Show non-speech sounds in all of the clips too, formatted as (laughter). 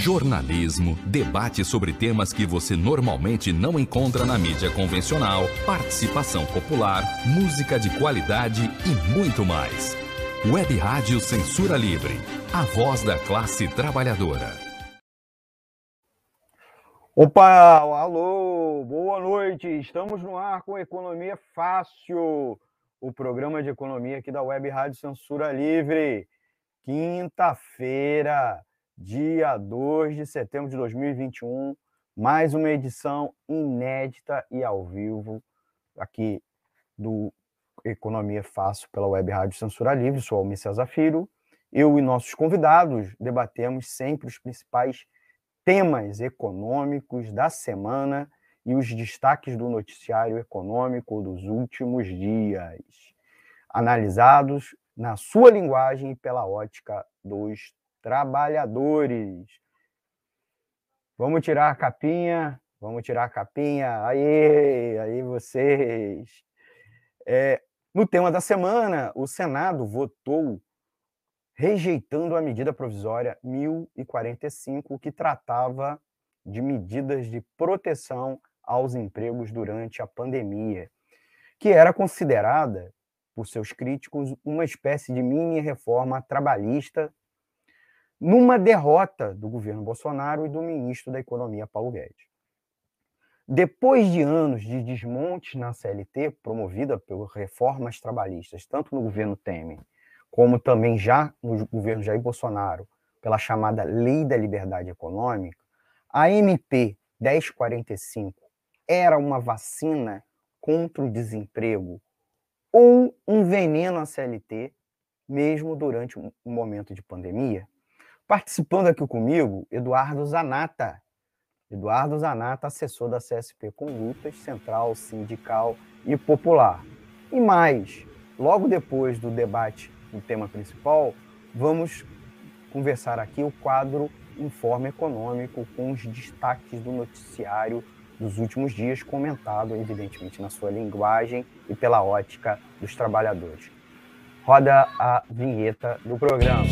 Jornalismo, debate sobre temas que você normalmente não encontra na mídia convencional, participação popular, música de qualidade e muito mais. Web Rádio Censura Livre, a voz da classe trabalhadora. Opa, alô, boa noite. Estamos no ar com Economia Fácil, o programa de economia aqui da Web Rádio Censura Livre. Quinta-feira, dia 2 de setembro de 2021, mais uma edição inédita e ao vivo aqui do Economia Fácil pela Web Rádio Censura Livre. Sou Almir César Filho. Eu e nossos convidados debatemos sempre os principais temas econômicos da semana e os destaques do noticiário econômico dos últimos dias, analisados na sua linguagem e pela ótica dos trabalhadores. Vamos tirar a capinha, vamos tirar a capinha. Aí, aí vocês. É, no tema da semana, o Senado votou rejeitando a medida provisória 1045, que tratava de medidas de proteção aos empregos durante a pandemia, que era considerada por seus críticos uma espécie de mini reforma trabalhista numa derrota do governo Bolsonaro e do ministro da Economia, Paulo Guedes. Depois de anos de desmontes na CLT, promovida por reformas trabalhistas, tanto no governo Temer, como também já no governo Jair Bolsonaro, pela chamada Lei da Liberdade Econômica, a MP 1045 era uma vacina contra o desemprego ou um veneno à CLT, mesmo durante um momento de pandemia? Participando aqui comigo, Eduardo Zanata. Eduardo Zanata, assessor da CSP Condutas, Central, Sindical e Popular. E mais, logo depois do debate do tema principal, vamos conversar aqui o quadro Informe Econômico com os destaques do noticiário dos últimos dias, comentado, evidentemente, na sua linguagem e pela ótica dos trabalhadores. Roda a vinheta do programa.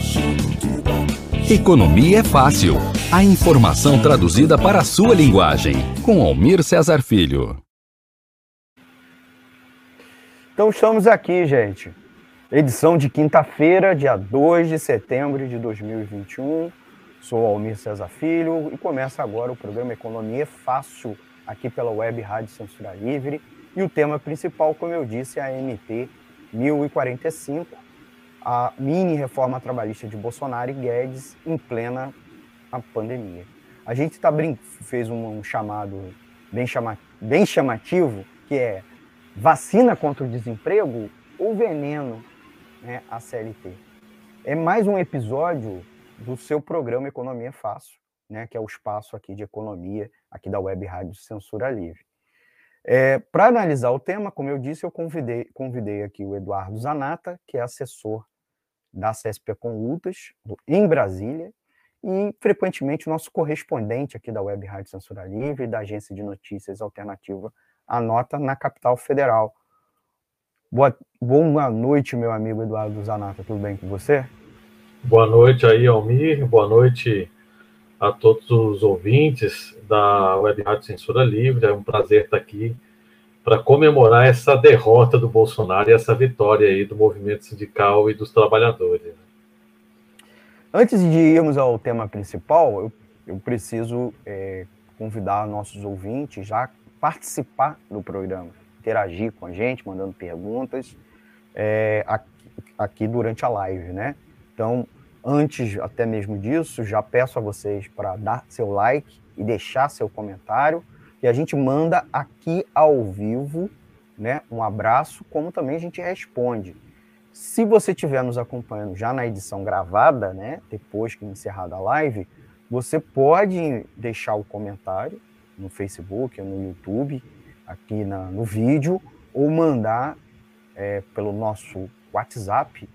Economia é fácil. A informação traduzida para a sua linguagem. Com Almir Cesar Filho. Então estamos aqui, gente. Edição de quinta-feira, dia 2 de setembro de 2021. Sou Almir Cesar Filho e começa agora o programa Economia é Fácil, aqui pela Web Rádio Censura Livre. E o tema principal, como eu disse, é a MP 1045, a mini reforma trabalhista de Bolsonaro e Guedes em plena pandemia. A gente tá brin... fez um, chamado bem, chama... bem chamativo, que é vacina contra o desemprego ou veneno né, a CLT. É mais um episódio do seu programa Economia Fácil, né, que é o espaço aqui de economia aqui da Web Rádio Censura Livre. É, Para analisar o tema, como eu disse, eu convidei, convidei aqui o Eduardo Zanata, que é assessor da CSP Conlutas, em Brasília, e frequentemente o nosso correspondente aqui da Web Rádio Censura Livre e da Agência de Notícias Alternativa Anota na capital federal. Boa, boa noite, meu amigo Eduardo Zanata, tudo bem com você? Boa noite aí, Almir, boa noite a todos os ouvintes da Web Rádio Censura Livre, é um prazer estar aqui para comemorar essa derrota do Bolsonaro e essa vitória aí do movimento sindical e dos trabalhadores. Antes de irmos ao tema principal, eu, eu preciso é, convidar nossos ouvintes já participar do programa, interagir com a gente, mandando perguntas é, aqui, aqui durante a live, né? Então, antes até mesmo disso, já peço a vocês para dar seu like e deixar seu comentário e a gente manda aqui ao vivo, né? Um abraço, como também a gente responde. Se você estiver nos acompanhando já na edição gravada, né? Depois que encerrada a live, você pode deixar o comentário no Facebook, no YouTube, aqui na, no vídeo, ou mandar é, pelo nosso WhatsApp,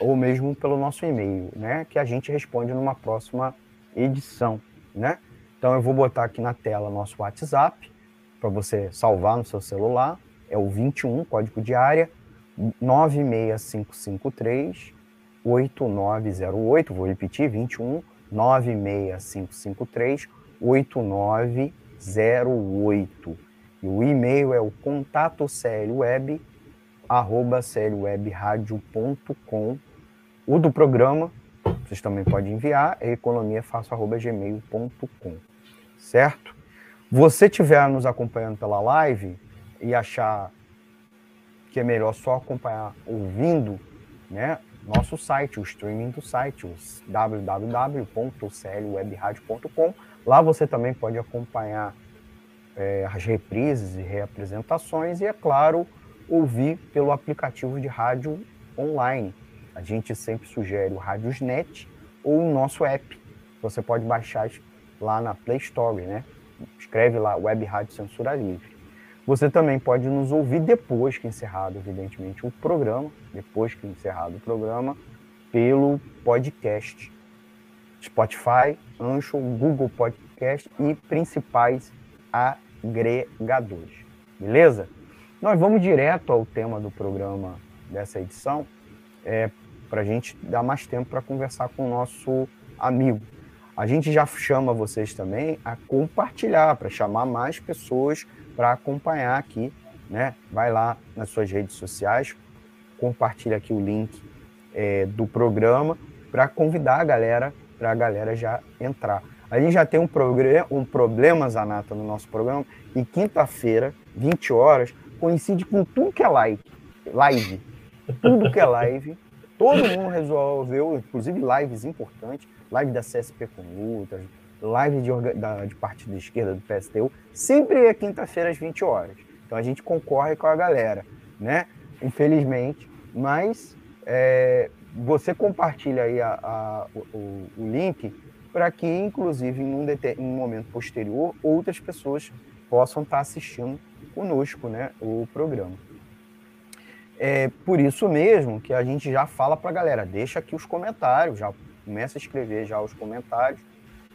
ou mesmo pelo nosso e-mail, né? Que a gente responde numa próxima edição, né? Então eu vou botar aqui na tela nosso WhatsApp para você salvar no seu celular. É o 21, código de área 96553 8908, vou repetir, 21 96553 8908. E o e-mail é o contato web arroba clwebradio.com. O do programa, vocês também podem enviar, é economiafaço.gmail.com. Certo? Você estiver nos acompanhando pela live e achar que é melhor só acompanhar ouvindo, né? Nosso site, o streaming do site, www.clwebradio.com. Lá você também pode acompanhar é, as reprises e reapresentações e, é claro, ouvir pelo aplicativo de rádio online. A gente sempre sugere o Radiosnet ou o nosso app. Você pode baixar lá na Play Store, né? Escreve lá Web Rádio Censura Livre. Você também pode nos ouvir depois que encerrado, evidentemente, o programa, depois que encerrado o programa, pelo podcast. Spotify, Ancho, Google Podcast e principais agregadores. Beleza? Nós vamos direto ao tema do programa dessa edição, é, para a gente dar mais tempo para conversar com o nosso amigo. A gente já chama vocês também a compartilhar, para chamar mais pessoas para acompanhar aqui, né? Vai lá nas suas redes sociais, compartilha aqui o link é, do programa para convidar a galera, para a galera já entrar. A gente já tem um, um problema, Zanata, no nosso programa, e quinta-feira, 20 horas, coincide com tudo que é live. Live. Tudo que é live. Todo mundo resolveu, inclusive lives importantes, live da CSP com live de, da, de partido esquerda do PSTU, sempre é quinta-feira às 20 horas. Então a gente concorre com a galera, né? Infelizmente, mas é, você compartilha aí a, a, o, o, link para que, inclusive, em um, em um momento posterior, outras pessoas possam estar assistindo conosco né, o programa. É por isso mesmo que a gente já fala para a galera, deixa aqui os comentários, já começa a escrever já os comentários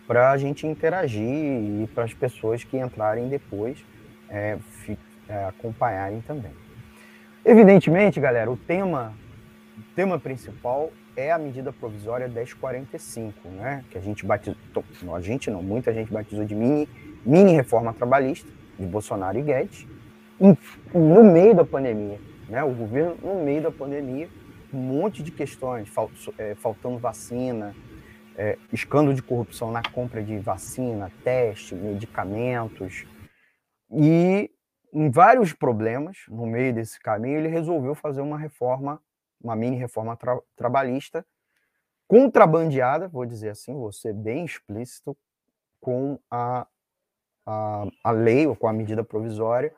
para a gente interagir e para as pessoas que entrarem depois é, é, acompanharem também. Evidentemente, galera, o tema, o tema principal é a medida provisória 1045, né? Que a gente batizou, a gente não, muita gente batizou de mini, mini reforma trabalhista, de Bolsonaro e Guedes, no meio da pandemia. Né? O governo, no meio da pandemia, um monte de questões, é, faltando vacina, é, escândalo de corrupção na compra de vacina, teste, medicamentos. E em vários problemas, no meio desse caminho, ele resolveu fazer uma reforma, uma mini reforma tra trabalhista, contrabandeada, vou dizer assim, vou ser bem explícito, com a a, a lei ou com a medida provisória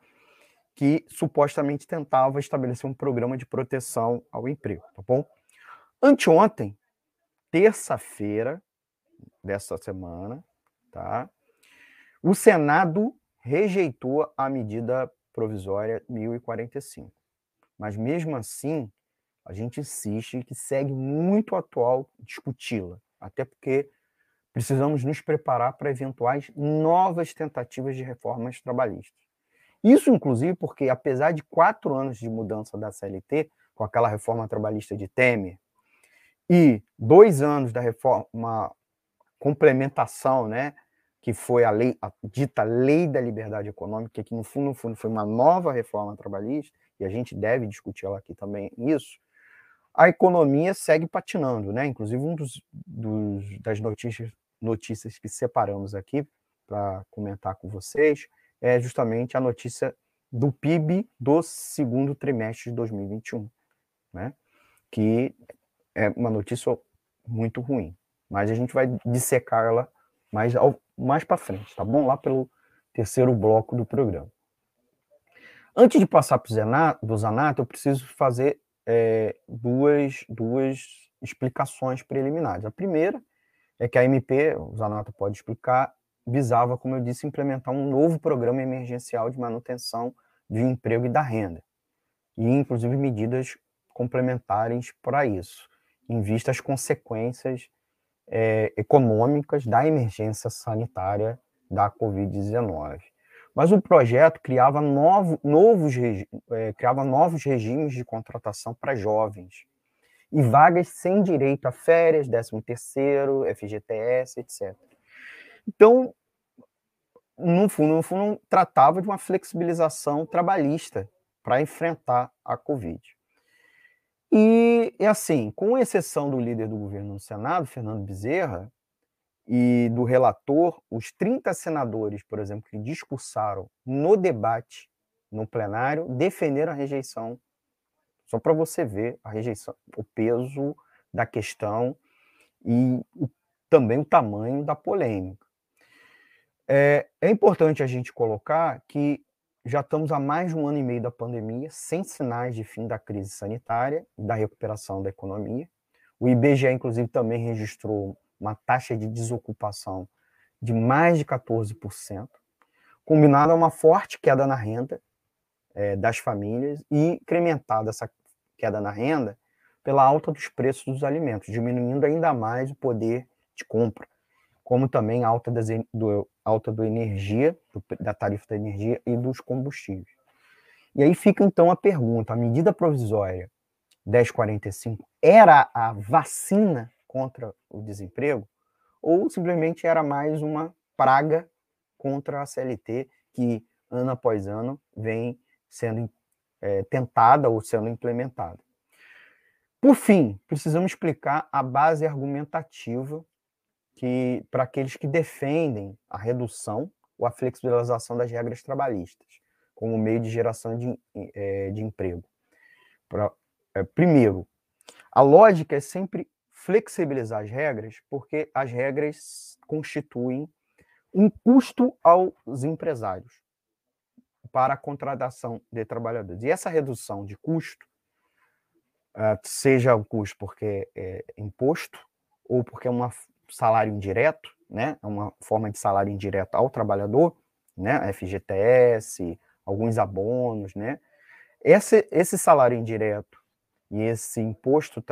que supostamente tentava estabelecer um programa de proteção ao emprego, tá bom? Anteontem, terça-feira dessa semana, tá? O Senado rejeitou a medida provisória 1045. Mas mesmo assim, a gente insiste que segue muito atual discuti-la, até porque Precisamos nos preparar para eventuais novas tentativas de reformas trabalhistas. Isso, inclusive, porque, apesar de quatro anos de mudança da CLT, com aquela reforma trabalhista de Temer, e dois anos da reforma complementação, né, que foi a lei, a dita lei da liberdade econômica, que no fundo, no fundo foi uma nova reforma trabalhista, e a gente deve discutir ela aqui também, isso, a economia segue patinando, né? Inclusive, um dos, dos das notícias notícias que separamos aqui para comentar com vocês é justamente a notícia do PIB do segundo trimestre de 2021, né? Que é uma notícia muito ruim, mas a gente vai dissecar ela mais, mais para frente, tá bom? Lá pelo terceiro bloco do programa. Antes de passar para o Zanato, eu preciso fazer é, duas, duas explicações preliminares. A primeira é que a MP, o Zanata pode explicar, visava, como eu disse, implementar um novo programa emergencial de manutenção do emprego e da renda, e inclusive medidas complementares para isso, em vista às consequências é, econômicas da emergência sanitária da Covid-19. Mas o projeto criava, novo, novos, é, criava novos regimes de contratação para jovens e vagas sem direito a férias, 13 terceiro, FGTS, etc. Então, no fundo, no fundo, tratava de uma flexibilização trabalhista para enfrentar a Covid. E, e, assim, com exceção do líder do governo no Senado, Fernando Bezerra, e do relator, os 30 senadores, por exemplo, que discursaram no debate no plenário, defenderam a rejeição. Só para você ver a rejeição, o peso da questão e o, também o tamanho da polêmica. É, é importante a gente colocar que já estamos há mais de um ano e meio da pandemia, sem sinais de fim da crise sanitária e da recuperação da economia. O IBGE, inclusive, também registrou uma taxa de desocupação de mais de 14%, combinado a uma forte queda na renda é, das famílias e incrementada essa queda na renda pela alta dos preços dos alimentos, diminuindo ainda mais o poder de compra, como também a alta, das, do, alta do energia, do, da tarifa da energia e dos combustíveis. E aí fica então a pergunta: a medida provisória 1045 era a vacina contra o desemprego ou simplesmente era mais uma praga contra a CLT que ano após ano vem sendo é, tentada ou sendo implementada. Por fim, precisamos explicar a base argumentativa que para aqueles que defendem a redução ou a flexibilização das regras trabalhistas como meio de geração de, é, de emprego. Pra, é, primeiro, a lógica é sempre flexibilizar as regras, porque as regras constituem um custo aos empresários para a contratação de trabalhadores. E essa redução de custo, seja o custo porque é imposto ou porque é um salário indireto, né, é uma forma de salário indireto ao trabalhador, né, FGTS, alguns abonos, né, esse, esse salário indireto e esse imposto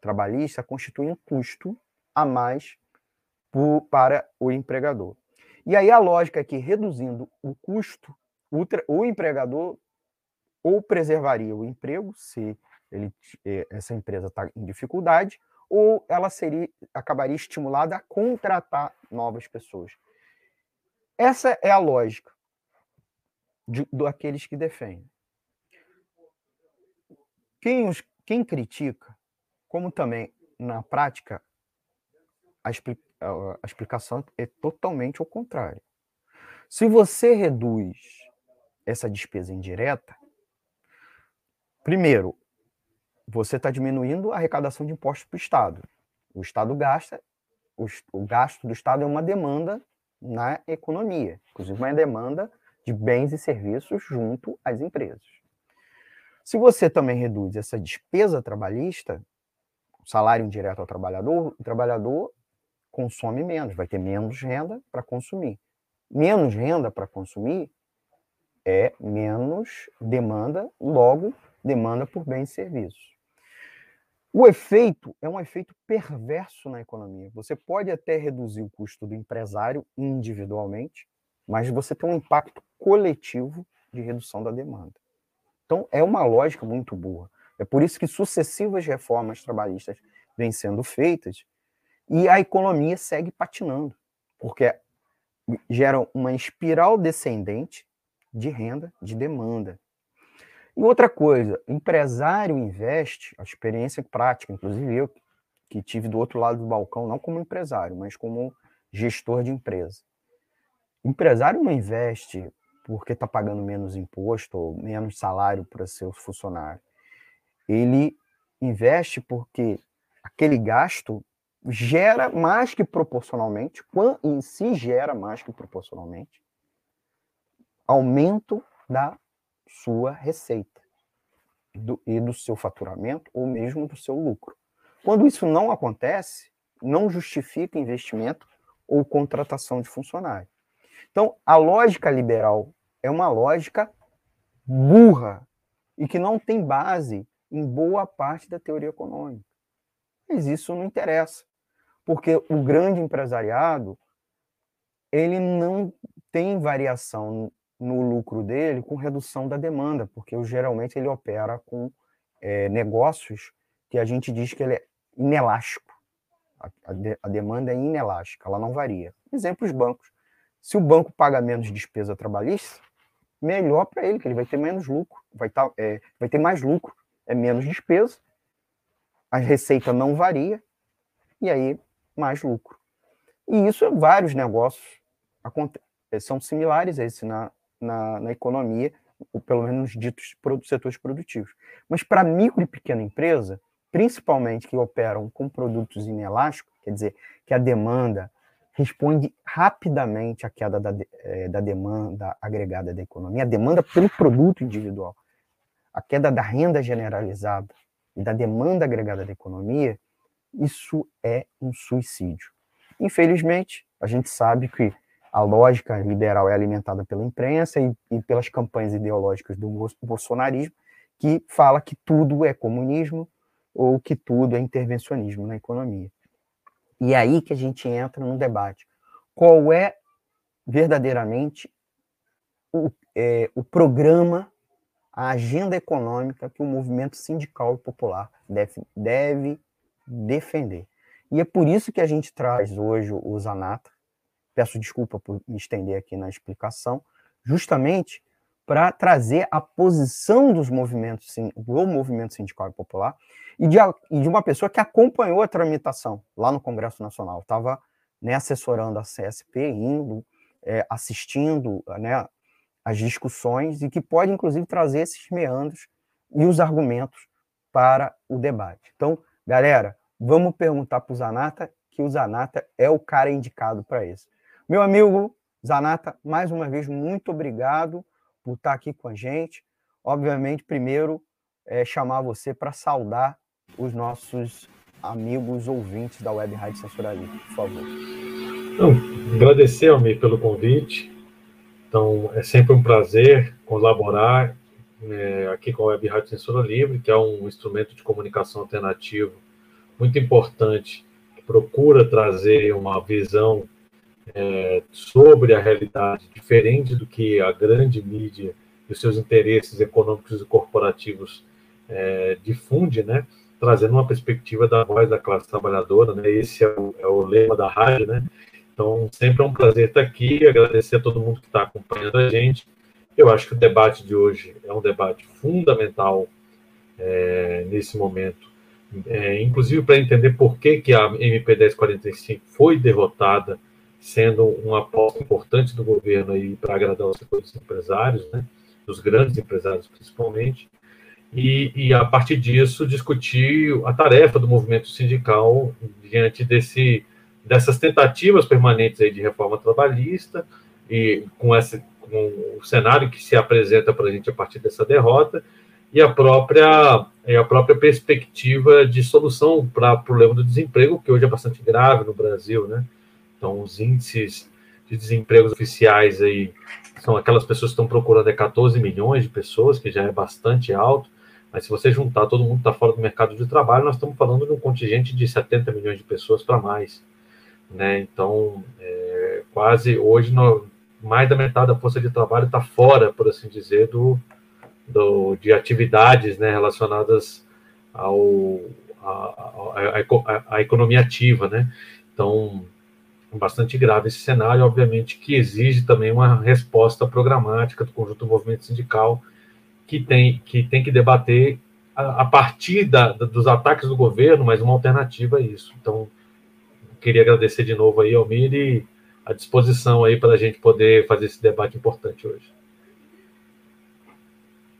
trabalhista constitui um custo a mais para o empregador. E aí a lógica é que reduzindo o custo, o, o empregador ou preservaria o emprego, se ele, eh, essa empresa está em dificuldade, ou ela seria acabaria estimulada a contratar novas pessoas. Essa é a lógica de, daqueles que defendem. Quem, os, quem critica como também na prática a, a explicação é totalmente o contrário. Se você reduz essa despesa indireta, primeiro, você está diminuindo a arrecadação de impostos para o Estado. O Estado gasta, o, o, gasto do Estado é uma demanda na economia, inclusive uma demanda de bens e serviços junto às empresas. Se você também reduz essa despesa trabalhista, salário indireto ao trabalhador, o trabalhador consome menos, vai ter menos renda para consumir. Menos renda para consumir é menos demanda, logo, demanda por bens e serviços. O efeito é um efeito perverso na economia. Você pode até reduzir o custo do empresário individualmente, mas você tem um impacto coletivo de redução da demanda. Então, é uma lógica muito boa. É por isso que sucessivas reformas trabalhistas vêm sendo feitas e a economia segue patinando, porque gera uma espiral descendente de renda, de demanda. E outra coisa, empresário investe, a experiência prática, inclusive eu, que tive do outro lado do balcão, não como empresário, mas como gestor de empresa. Empresário não investe porque está pagando menos imposto ou menos salário para seus funcionários ele investe porque aquele gasto gera mais que proporcionalmente, em si gera mais que proporcionalmente, aumento da sua receita do, e do seu faturamento ou mesmo do seu lucro. Quando isso não acontece, não justifica investimento ou contratação de funcionário. Então, a lógica liberal é uma lógica burra e que não tem base em boa parte da teoria econômica. Mas isso não interessa, porque o grande empresariado ele não tem variação no lucro dele com redução da demanda, porque geralmente ele opera com é, negócios que a gente diz que ele é inelástico. A, a, de, a demanda é inelástica, ela não varia. Exemplo, os bancos. Se o banco paga menos despesa trabalhista, melhor para ele, que ele vai ter menos lucro, vai, tá, é, vai ter mais lucro, é menos despesa, a receita não varia, e aí mais lucro. E isso, vários negócios são similares a esse na, na, na economia, ou pelo menos nos ditos setores produtivos. Mas para micro e pequena empresa, principalmente que operam com produtos inelásticos, quer dizer, que a demanda responde rapidamente à queda da, é, da demanda agregada da economia, a demanda pelo produto individual, a queda da renda generalizada e da demanda agregada da economia, isso é um suicídio. Infelizmente, a gente sabe que a lógica liberal é alimentada pela imprensa e, e pelas campanhas ideológicas do bolsonarismo, que fala que tudo é comunismo ou que tudo é intervencionismo na economia. E é aí que a gente entra no debate. Qual é verdadeiramente o, é, o programa, a agenda econômica que o movimento sindical e popular deve, deve defender? E é por isso que a gente traz hoje o Zanata, peço desculpa por me estender aqui na explicação, justamente para trazer a posição dos movimentos, do movimento sindical e popular e de, e de, uma pessoa que acompanhou a tramitação lá no Congresso Nacional. Estava né, assessorando a CSP, indo, é, assistindo né, as discussões e que pode, inclusive, trazer esses meandros e os argumentos para o debate. Então, galera, vamos perguntar para o Zanata, que o Zanata é o cara indicado para isso. Meu amigo Zanata, mais uma vez, muito obrigado por estar aqui com a gente. Obviamente, primeiro, é, chamar você para saudar os nossos amigos ouvintes da Web Rádio Censura Livre, por favor. Então, agradecer, Almir, pelo convite. Então, é sempre um prazer colaborar é, aqui com a Web Rádio Censura Livre, que é um instrumento de comunicação alternativo muito importante, que procura trazer uma visão é, sobre a realidade, diferente do que a grande mídia e os seus interesses econômicos e corporativos é, difunde, né? trazendo uma perspectiva da voz da classe trabalhadora, né? Esse é o, é o, lema da rádio, né? Então, sempre é um prazer estar aqui, agradecer a todo mundo que está acompanhando a gente. Eu acho que o debate de hoje é um debate fundamental é, nesse momento, é, inclusive para entender por que, que a MP 1045 foi derrotada sendo uma aposta importante do governo aí para agradar os setores empresários, né, dos grandes empresários principalmente, e, e, a partir disso discutir a tarefa do movimento sindical diante desse, dessas tentativas permanentes aí de reforma trabalhista e com, essa, com o cenário que se apresenta para a gente a partir dessa derrota e a própria, e a própria perspectiva de solução para o problema do desemprego, que hoje é bastante grave no Brasil, né? Então, os índices de desemprego oficiais aí são aquelas pessoas que estão procurando é 14 milhões de pessoas, que já é bastante alto, mas se você juntar todo mundo que está fora do mercado de trabalho, nós estamos falando de um contingente de 70 milhões de pessoas para mais. Né? Então, é, quase hoje, no, mais da metade da força de trabalho está fora, por assim dizer, do, do, de atividades né, relacionadas ao, a, a, a, a economia ativa. Né? Então, bastante grave esse cenário, obviamente, que exige também uma resposta programática do conjunto do movimento sindical, que tem que, tem que debater a, a partir da, dos ataques do governo, mas uma alternativa a isso. Então, queria agradecer de novo aí, Almir, e a disposição aí para a gente poder fazer esse debate importante hoje.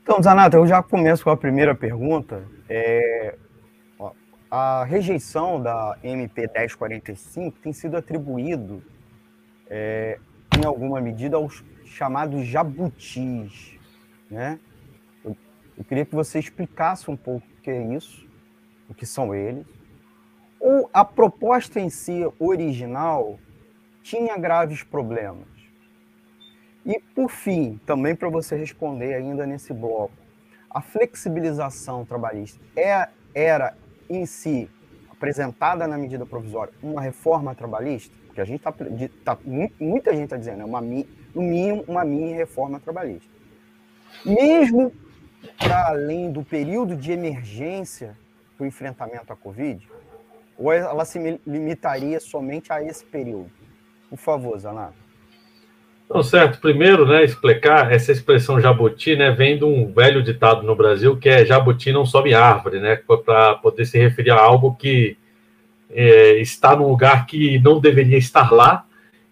Então, Zanata, eu já começo com a primeira pergunta. É, a rejeição da MP 1045 tem sido atribuído, é, em alguma medida, aos chamados jabutis. Né? Eu, eu, queria que você explicasse um pouco o que é isso, o que são eles. Ou a proposta em si original tinha graves problemas. E, por fim, também para você responder ainda nesse bloco, a flexibilização trabalhista é, era em si apresentada na medida provisória uma reforma trabalhista, porque a gente está, tá, muita gente está dizendo, é uma, no mínimo, uma mini reforma trabalhista. Mesmo para além do período de emergência para o enfrentamento à Covid? Ou ela se limitaria somente a esse período? Por favor, Zanato. Não, certo. Primeiro, né, explicar essa expressão jabuti, né, vem de um velho ditado no Brasil que é jabuti não sobe árvore, né, para poder se referir a algo que é, está num lugar que não deveria estar lá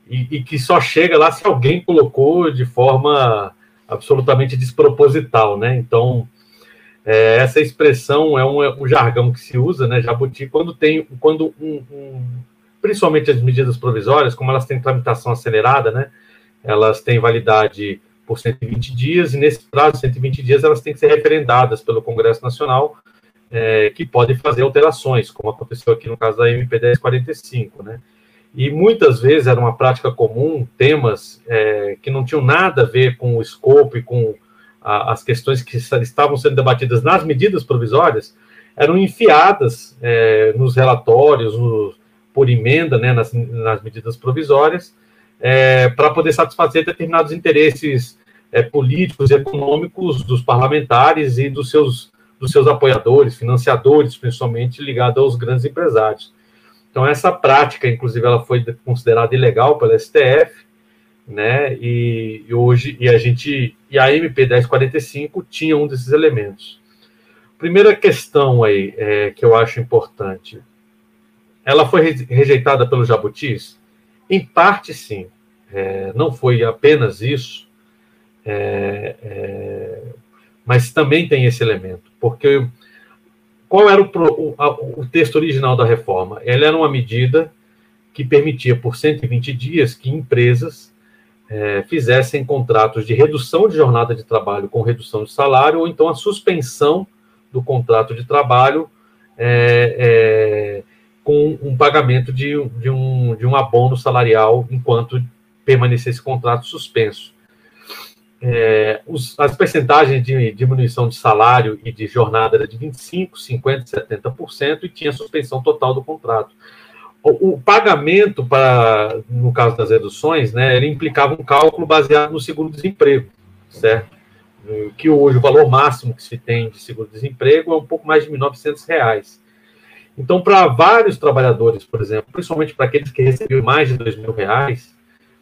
e, e, que só chega lá se alguém colocou de forma absolutamente desproposital, né? Então, é, essa expressão é um, é um, jargão que se usa, né? Jabuti, quando tem, quando um, um, principalmente as medidas provisórias, como elas têm tramitação acelerada, né? Elas têm validade por 120 dias e nesse prazo de 120 dias elas têm que ser referendadas pelo Congresso Nacional, é, que podem fazer alterações, como aconteceu aqui no caso da MP 1045, né? E muitas vezes era uma prática comum temas é, que não tinham nada a ver com o escopo e com a, as questões que estavam sendo debatidas nas medidas provisórias, eram enfiadas é, nos relatórios, no, por emenda, né, nas, nas medidas provisórias, é, para poder satisfazer determinados interesses é, políticos e econômicos dos parlamentares e dos seus, dos seus apoiadores, financiadores, principalmente ligados aos grandes empresários. Então, essa prática, inclusive, ela foi considerada ilegal pela STF, né? E, e, hoje, e a gente, e a MP 1045 tinha um desses elementos. Primeira questão aí é, que eu acho importante, ela foi rejeitada pelos jabutis? Em parte, sim. É, não foi apenas isso, é, é mas também tem esse elemento, porque qual era o, o, a, o texto original da reforma? Ela era uma medida que permitia, por 120 dias, que empresas é, fizessem contratos de redução de jornada de trabalho com redução de salário, ou então a suspensão do contrato de trabalho é, é, com um pagamento de, de, um, de um abono salarial enquanto permanecesse esse contrato suspenso é, os, as percentagens de diminuição de salário e de jornada era de 25%, 50%, 70% e tinha suspensão total do contrato. O, o, pagamento, para, no caso das reduções, né, ele implicava um cálculo baseado no seguro-desemprego, certo? Que hoje o valor máximo que se tem de seguro-desemprego é um pouco mais de R$ 1.900. Então, para vários trabalhadores, por exemplo, principalmente para aqueles que recebiam mais de R$ 2.000,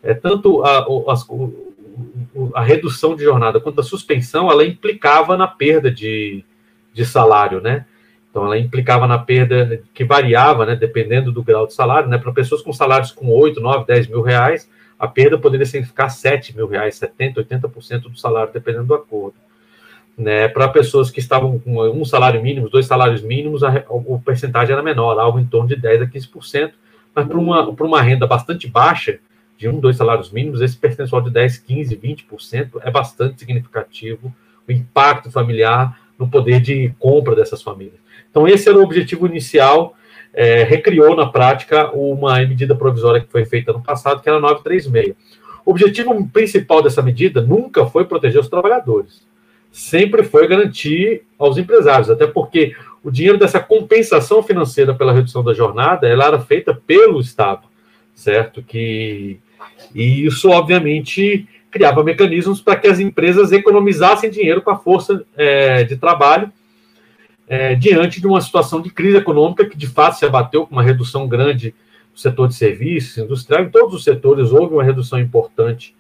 é, tanto a, as, a redução de jornada quanto a suspensão, ela implicava na perda de, de salário, né? Então, ela implicava na perda que variava, né, dependendo do grau de salário, né? Para pessoas com salários com 8, 9, 10 mil reais, a perda poderia significar 7 mil reais, 70, 80% do salário, dependendo do acordo. Né? Para pessoas que estavam com um salário mínimo, dois salários mínimos, a, o percentagem era menor, algo em torno de 10 a 15%, mas para uma, uma renda bastante baixa, de um, dois salários mínimos, esse percentual de 10, 15, 20% é bastante significativo, o impacto familiar no poder de compra dessas famílias. Então, esse era o objetivo inicial, é, recriou na prática uma medida provisória que foi feita no passado, que era a 936. O objetivo principal dessa medida nunca foi proteger os trabalhadores, sempre foi garantir aos empresários, até porque o dinheiro dessa compensação financeira pela redução da jornada, ela era feita pelo Estado, certo? Que e isso, obviamente, criava mecanismos para que as empresas economizassem dinheiro com a força é, de trabalho é, diante de uma situação de crise econômica que, de fato, se abateu com uma redução grande do setor de serviços, industrial, em todos os setores houve uma redução importante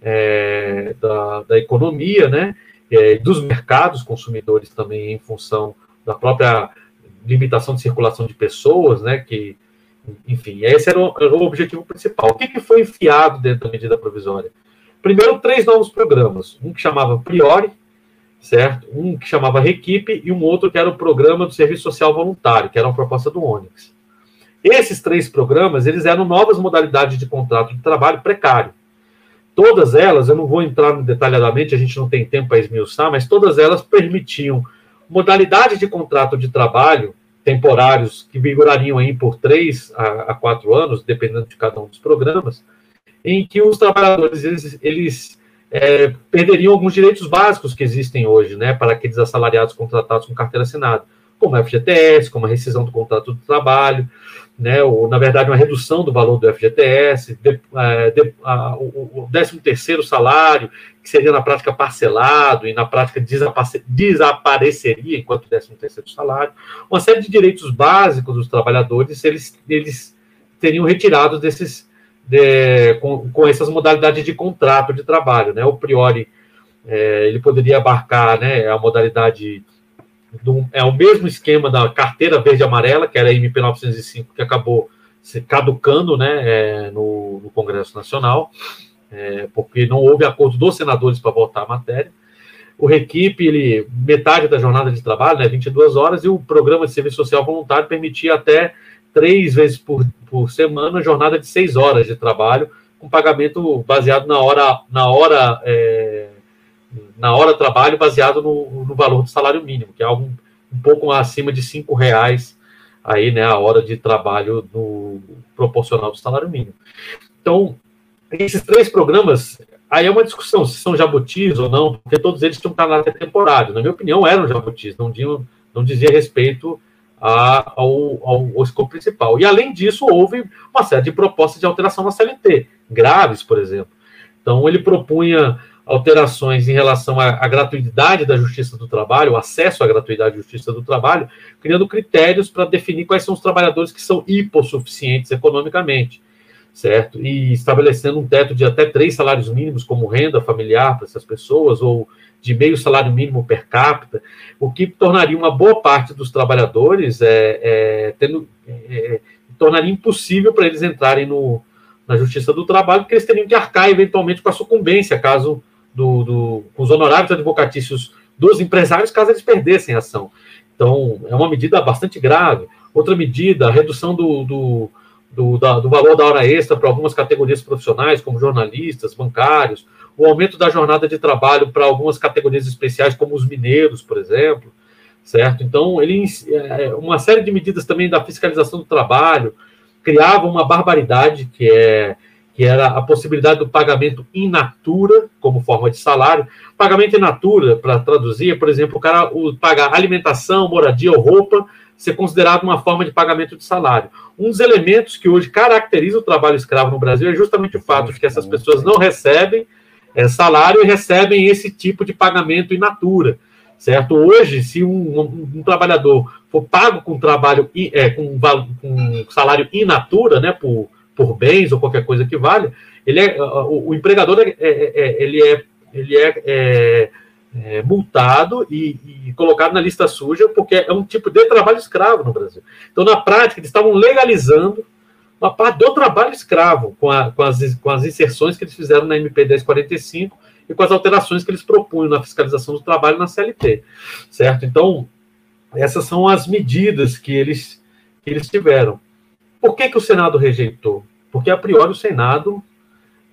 é, da, da, economia, né, é, dos mercados consumidores também, em função da própria limitação de circulação de pessoas, né, que enfim, esse era o, era o objetivo principal. O que, que foi enfiado dentro da medida provisória? Primeiro, três novos programas. Um que chamava Priori, certo? Um que chamava Requipe e um outro que era o Programa do Serviço Social Voluntário, que era uma proposta do Onyx. Esses três programas, eles eram novas modalidades de contrato de trabalho precário. Todas elas, eu não vou entrar detalhadamente, a gente não tem tempo para esmiuçar, mas todas elas permitiam modalidades de contrato de trabalho temporários que vigorariam aí por três a, a, quatro anos, dependendo de cada um dos programas, em que os trabalhadores eles, eles é, perderiam alguns direitos básicos que existem hoje, né, para aqueles assalariados contratados com carteira assinada, como a FGTS, como a rescisão do contrato de trabalho, né, ou, na verdade, uma redução do valor do FGTS, de, é, de, o, o 13º salário, que seria na prática parcelado e na prática desapareceria enquanto 13º salário, uma série de direitos básicos dos trabalhadores, eles, eles teriam retirados desses, de, com, com essas modalidades de contrato de trabalho, né, o priori, é, ele poderia abarcar, né, a modalidade do, é o mesmo esquema da carteira verde amarela, que era a MP 905, que acabou se caducando né, é, no, no, Congresso Nacional, é, porque não houve acordo dos senadores para votar a matéria. O Requipe, ele, metade da jornada de trabalho, né, 22 horas, e o programa de serviço social voluntário permitia até três vezes por, por semana jornada de seis horas de trabalho, com pagamento baseado na hora, na hora é, na hora de trabalho baseado no, no valor do salário mínimo, que é algo um, pouco acima de cinco reais aí, né, a hora de trabalho no proporcional do salário mínimo. Então, esses três programas, aí é uma discussão se são jabutis ou não, porque todos eles tinham caráter temporário. Na minha opinião, eram jabutis, não, tinham, não dizia respeito a, ao, ao, ao escopo principal. E, além disso, houve uma série de propostas de alteração na CLT, graves, por exemplo. Então, ele propunha alterações em relação à, à, gratuidade da justiça do trabalho, o acesso à gratuidade da justiça do trabalho, criando critérios para definir quais são os trabalhadores que são hipossuficientes economicamente, certo? E estabelecendo um teto de até três salários mínimos como renda familiar para essas pessoas, ou de meio salário mínimo per capita, o que tornaria uma boa parte dos trabalhadores é, é, tendo, é, tornaria impossível para eles entrarem no, na Justiça do Trabalho, porque eles teriam que arcar eventualmente com a sucumbência, caso do, do, com os honorários advocatícios dos empresários caso eles perdessem a ação. Então, é uma medida bastante grave. Outra medida, a redução do, do, do, da, do valor da hora extra para algumas categorias profissionais, como jornalistas, bancários, o aumento da jornada de trabalho para algumas categorias especiais, como os mineiros, por exemplo, certo? Então, ele, é, uma série de medidas também da fiscalização do trabalho, criava uma barbaridade, que é que era a possibilidade do pagamento in natura, como forma de salário. Pagamento in natura, para traduzir, por exemplo, o cara o, pagar alimentação, moradia ou roupa, ser considerado uma forma de pagamento de salário. Um dos elementos que hoje caracteriza o trabalho escravo no Brasil é justamente o fato de que essas pessoas não recebem é, salário e recebem esse tipo de pagamento in natura. Certo? Hoje, se um, um, um trabalhador for pago com trabalho é, com, com salário in natura, né, por por bens ou qualquer coisa que valha, ele é, o, o empregador é, é, é, ele é, ele é, é, é multado e, e, colocado na lista suja porque é um tipo de trabalho escravo no Brasil. Então, na prática, eles estavam legalizando uma parte do trabalho escravo com, a, com, as, com as inserções que eles fizeram na MP 1045 e com as alterações que eles propunham na fiscalização do trabalho na CLT, certo? Então, essas são as medidas que eles, que eles tiveram. Por que, que o Senado rejeitou? Porque, a priori, o Senado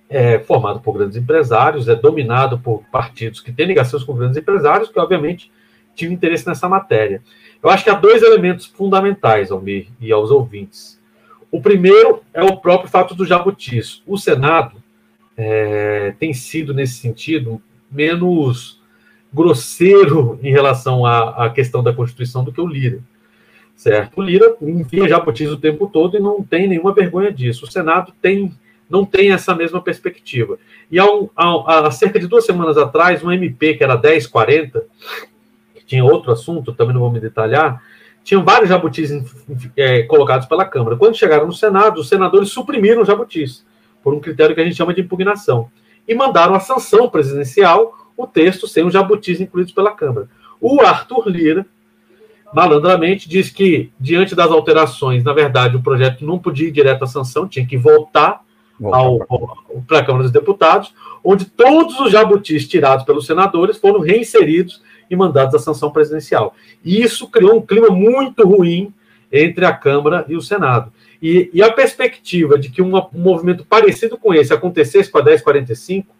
é formado por grandes empresários, é dominado por partidos que têm ligações com grandes empresários, que, obviamente, tinham interesse nessa matéria. Eu acho que há dois elementos fundamentais, Almir, e aos ouvintes. O primeiro é o próprio fato do jabutis. O Senado é, tem sido, nesse sentido, menos grosseiro em relação à, à questão da Constituição do que o Lira certo? O Lira enfia jabutis o tempo todo e não tem nenhuma vergonha disso. O Senado tem, não tem essa mesma perspectiva. E há, um, há, há cerca de duas semanas atrás, um MP que era 1040, que tinha outro assunto, também não vou me detalhar, tinham vários jabutis é, colocados pela Câmara. Quando chegaram no Senado, os senadores suprimiram os jabutis, por um critério que a gente chama de impugnação, e mandaram a sanção presidencial o texto sem os jabutis incluídos pela Câmara. O Arthur Lira, malandramente, diz que, diante das alterações, na verdade, o projeto não podia ir direto à sanção, tinha que voltar, para a Câmara dos Deputados, onde todos os jabutis tirados pelos senadores foram reinseridos e mandados à sanção presidencial. E isso criou um clima muito ruim entre a Câmara e o Senado. E, e a perspectiva de que um movimento parecido com esse acontecesse com a 1045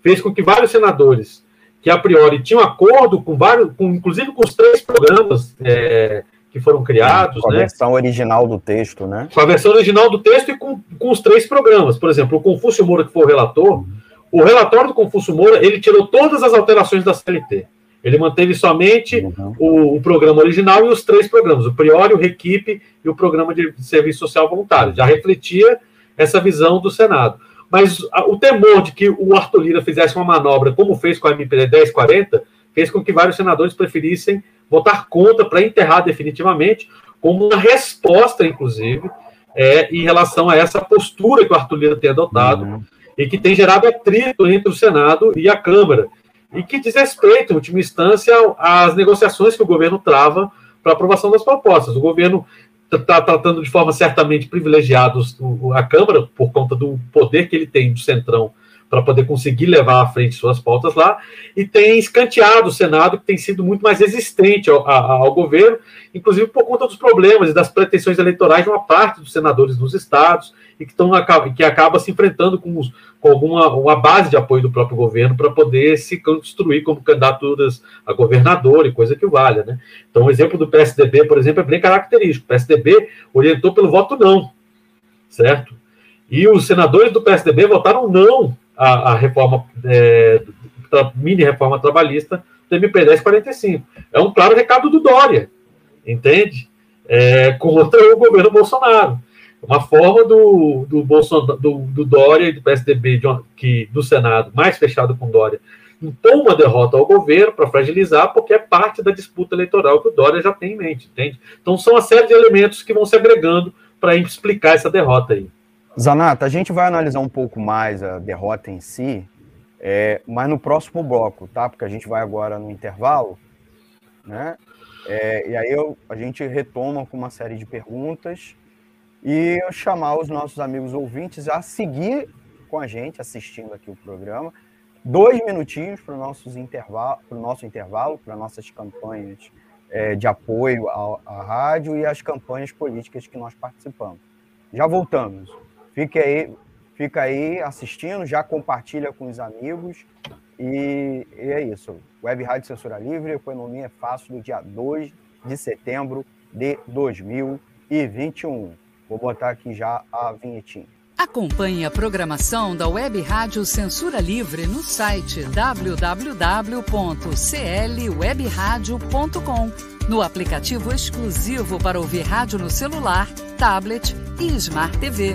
fez com que vários senadores que a priori tinham acordo com vários, com, inclusive com os três programas é, que foram criados. Com a né? versão original do texto, né? Com a versão original do texto e com, com os três programas. Por exemplo, o Confúcio Moura, que foi o relator, o relatório do Confúcio Moura, ele tirou todas as alterações da CLT. Ele manteve somente uhum. o, o, programa original e os três programas, o Priori, o Requipe e o Programa de Serviço Social Voluntário. Já refletia essa visão do Senado. Mas o temor de que o Arthur Lira fizesse uma manobra, como fez com a MPD 1040, fez com que vários senadores preferissem votar contra para enterrar definitivamente, como uma resposta, inclusive, é, em relação a essa postura que o Arthur Lira tem adotado uhum. e que tem gerado atrito entre o Senado e a Câmara, e que diz respeito, em última instância, às negociações que o governo trava para aprovação das propostas. O governo está tratando de forma certamente privilegiada a Câmara, por conta do poder que ele tem do Centrão para poder conseguir levar à frente suas pautas lá, e tem escanteado o Senado, que tem sido muito mais resistente ao, ao, governo, inclusive por conta dos problemas e das pretensões eleitorais de uma parte dos senadores dos estados, e que, tão, que acaba se enfrentando com, os, com alguma uma base de apoio do próprio governo para poder se construir como candidaturas a governador e coisa que valha. Né? Então, o exemplo do PSDB, por exemplo, é bem característico. O PSDB orientou pelo voto não, certo? E os senadores do PSDB votaram não a, a reforma, é, mini reforma trabalhista do MP 1045. É um claro recado do Dória, entende? É, contra o governo Bolsonaro. Uma forma do, do, Bolsonaro, do, do Dória e do PSDB, de, que, do Senado, mais fechado com Dória, impor uma derrota ao governo para fragilizar, porque é parte da disputa eleitoral que o Dória já tem em mente, entende? Então são uma série de elementos que vão se agregando para explicar essa derrota aí. Zanata, a gente vai analisar um pouco mais a derrota em si, é, mas no próximo bloco, tá? Porque a gente vai agora no intervalo, né? É, e aí eu, a gente retoma com uma série de perguntas e eu chamar os nossos amigos ouvintes a seguir com a gente, assistindo aqui o programa. Dois minutinhos para o nosso intervalo, para nossas campanhas é, de apoio à, à rádio e as campanhas políticas que nós participamos. Já voltamos. Fique aí, fica aí assistindo, já compartilha com os amigos. E, e é isso. Web Rádio Censura Livre, Economia é Fácil, do dia 2 de setembro de 2021. Vou botar aqui já a vinhetinha. Acompanhe a programação da Web Rádio Censura Livre no site www.clwebradio.com, no aplicativo exclusivo para ouvir rádio no celular, tablet e Smart TV.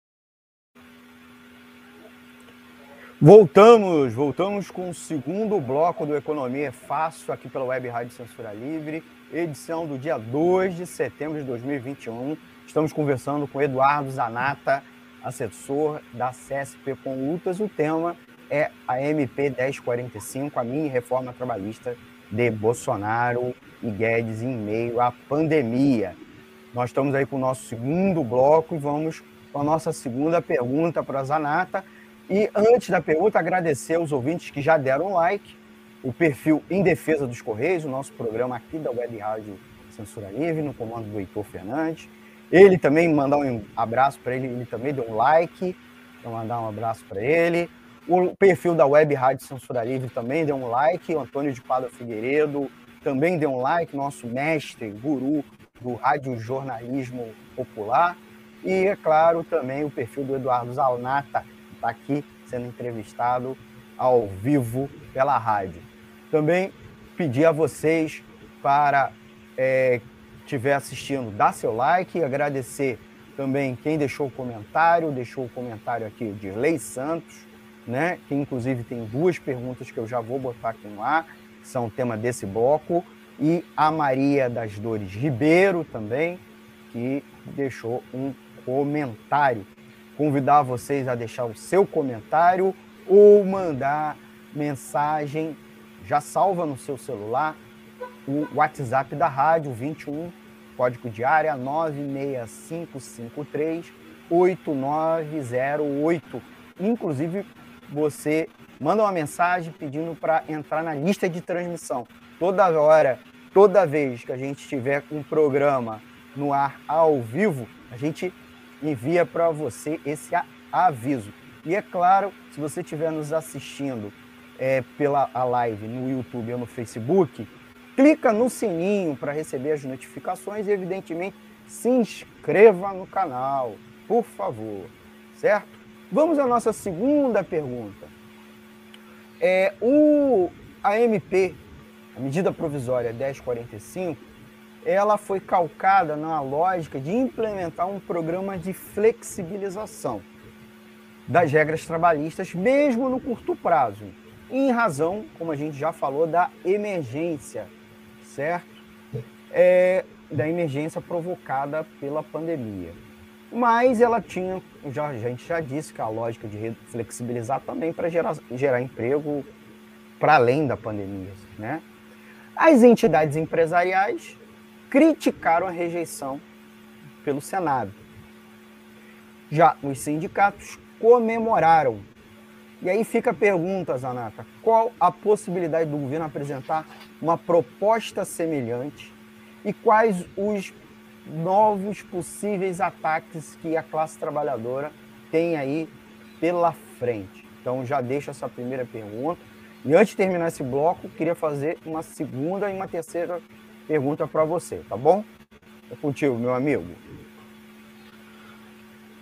Voltamos, voltamos com o segundo bloco do Economia é Fácil aqui pela Web Rádio Censura Livre, edição do dia 2 de setembro de 2021. Estamos conversando com Eduardo Zanata, assessor da CSP com Lutas. O tema é a MP 1045, a mini reforma trabalhista de Bolsonaro e Guedes em meio à pandemia. Nós estamos aí com o nosso segundo bloco e vamos com a nossa segunda pergunta para a Zanata. E antes da pergunta, agradecer aos ouvintes que já deram like, o perfil Em Defesa dos Correios, o nosso programa aqui da Web Rádio Censura Livre, no comando do Heitor Fernandes. Ele também, mandar um abraço para ele, ele também deu um like, então mandar um abraço para ele. O perfil da Web Rádio Censura Livre também deu um like, o Antônio de Pada Figueiredo também deu um like, nosso mestre, guru do rádio jornalismo popular. E, é claro, também o perfil do Eduardo Zalnata, está aqui sendo entrevistado ao vivo pela rádio. Também pedir a vocês para é, estiver assistindo, dar seu like, agradecer também quem deixou o comentário, deixou o comentário aqui de Lei Santos, né? Que inclusive tem duas perguntas que eu já vou botar aqui no ar, que são tema desse bloco, e a Maria das Dores Ribeiro também, que deixou um comentário. Convidar vocês a deixar o seu comentário ou mandar mensagem, já salva no seu celular, o WhatsApp da rádio 21, código de área 96553 8908. Inclusive, você manda uma mensagem pedindo para entrar na lista de transmissão. Toda hora, toda vez que a gente tiver um programa no ar ao vivo, a gente envia para você esse aviso. E é claro, se você estiver nos assistindo é, pela a live no YouTube ou no Facebook, clica no sininho para receber as notificações e, evidentemente, se inscreva no canal, por favor, certo? Vamos à nossa segunda pergunta. É, o, a MP, a medida provisória 1045, ela foi calcada na lógica de implementar um programa de flexibilização das regras trabalhistas, mesmo no curto prazo, em razão, como a gente já falou, da emergência, certo? É, da emergência provocada pela pandemia. Mas ela tinha, já, a gente já disse que a lógica de flexibilizar também para gerar, gerar emprego para além da pandemia, né? As entidades empresariais criticaram a rejeição pelo Senado. Já os sindicatos comemoraram. E aí fica a pergunta, Zanata: qual a possibilidade do governo apresentar uma proposta semelhante e quais os novos possíveis ataques que a classe trabalhadora tem aí pela frente? Então já deixo essa primeira pergunta. E antes de terminar esse bloco, queria fazer uma segunda e uma terceira pergunta para você, tá bom? É contigo, meu amigo.